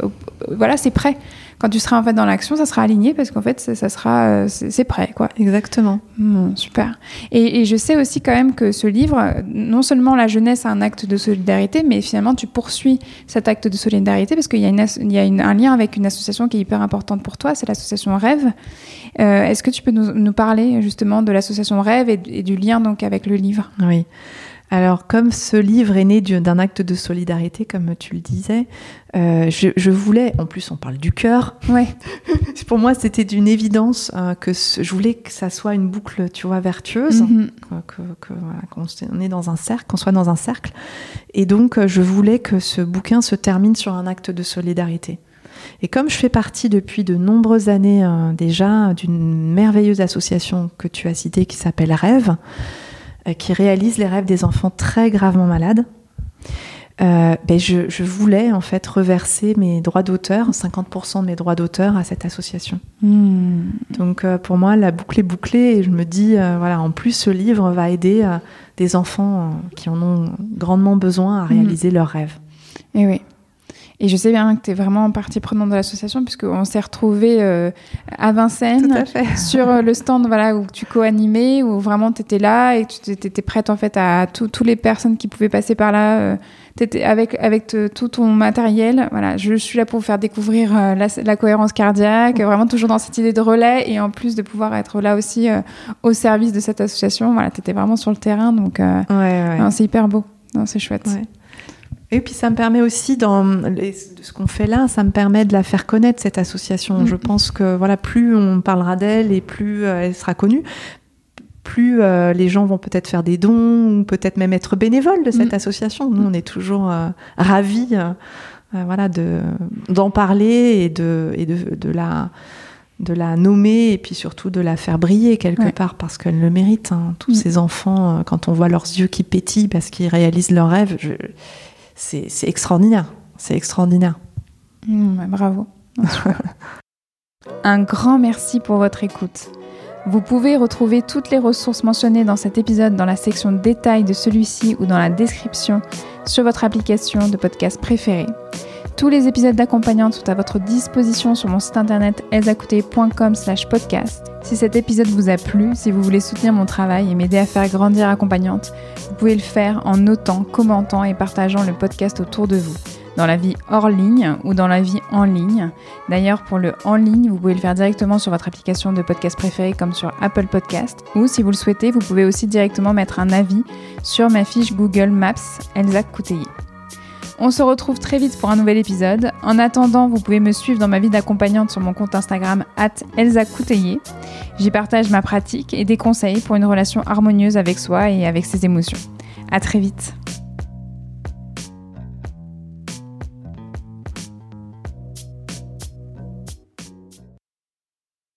voilà, c'est prêt. Quand tu seras, en fait, dans l'action, ça sera aligné parce qu'en fait, ça, ça sera, euh, c'est prêt, quoi. Exactement. Super. Et, et je sais aussi quand même que ce livre, non seulement la jeunesse a un acte de solidarité, mais finalement tu poursuis cet acte de solidarité parce qu'il y a, une as- il y a une- un lien avec une association qui est hyper importante pour toi, c'est l'association Rêve. Euh, Est-ce que tu peux nous, nous parler justement de l'association Rêve et, et du lien donc avec le livre? Oui. Alors, comme ce livre est né du- d'un acte de solidarité, comme tu le disais, euh, je, je voulais, en plus on parle du cœur, Ouais. pour moi c'était d'une évidence euh, que ce- je voulais que ça soit une boucle, tu vois, vertueuse, Mhm. que- que- que, voilà, on est dans un cercle, qu'on soit dans un cercle. Et donc, euh, je voulais que ce bouquin se termine sur un acte de solidarité. Et comme je fais partie depuis de nombreuses années euh, déjà d'une merveilleuse association que tu as citée qui s'appelle Rêve, qui réalise les rêves des enfants très gravement malades, euh, ben je, je voulais en fait reverser mes droits d'auteur, 50% de mes droits d'auteur à cette association. Hmm. Donc euh, pour moi, la boucle est bouclée et je me dis, euh, voilà, en plus ce livre va aider euh, des enfants euh, qui en ont grandement besoin à réaliser leurs rêves. Et oui. Et je sais bien que tu es vraiment partie prenante de l'association puisqu'on s'est retrouvés euh, à Vincennes. fait. sur euh, le stand voilà où tu co-animais où vraiment tu étais là et tu étais prête en fait à toutes les personnes qui pouvaient passer par là euh, t'étais avec avec te- tout ton matériel voilà je suis là pour vous faire découvrir euh, la, la cohérence cardiaque vraiment toujours dans cette idée de relais et en plus de pouvoir être là aussi euh, au service de cette association voilà tu étais vraiment sur le terrain donc euh, Ouais, ouais. c'est hyper beau Non, c'est chouette Ouais. Et puis ça me permet aussi, dans les- de ce qu'on fait là, ça me permet de la faire connaître, cette association. Mm. Je pense que voilà, plus on parlera d'elle et plus euh, elle sera connue, plus euh, les gens vont peut-être faire des dons ou peut-être même être bénévoles de cette Mm. association. Nous, on est toujours euh, ravis euh, voilà, de, d'en parler et, de, et de, de la de la nommer et puis surtout de la faire briller quelque Ouais. part parce qu'elle le mérite. hein. Tous Mm. ces enfants, quand on voit leurs yeux qui pétillent parce qu'ils réalisent leurs rêves, je- c'est extraordinaire. C'est extraordinaire. Mmh, ouais, bravo. Un grand merci pour votre écoute. Vous pouvez retrouver toutes les ressources mentionnées dans cet épisode dans la section détails de celui-ci ou dans la description sur votre application de podcast préférée. Tous les épisodes d'accompagnante sont à votre disposition sur mon site internet elzacouté.com slash podcast. Si cet épisode vous a plu, si vous voulez soutenir mon travail et m'aider à faire grandir accompagnante, vous pouvez le faire en notant, commentant et partageant le podcast autour de vous dans la vie hors ligne ou dans la vie en ligne. D'ailleurs, pour le en ligne, vous pouvez le faire directement sur votre application de podcast préférée comme sur Apple Podcast. Ou si vous le souhaitez, vous pouvez aussi directement mettre un avis sur ma fiche Google Maps Elsa. On se retrouve très vite pour un nouvel épisode. En attendant, vous pouvez me suivre dans ma vie d'accompagnante sur mon compte Instagram Elsa Couteillé. J'y partage ma pratique et des conseils pour une relation harmonieuse avec soi et avec ses émotions. À très vite.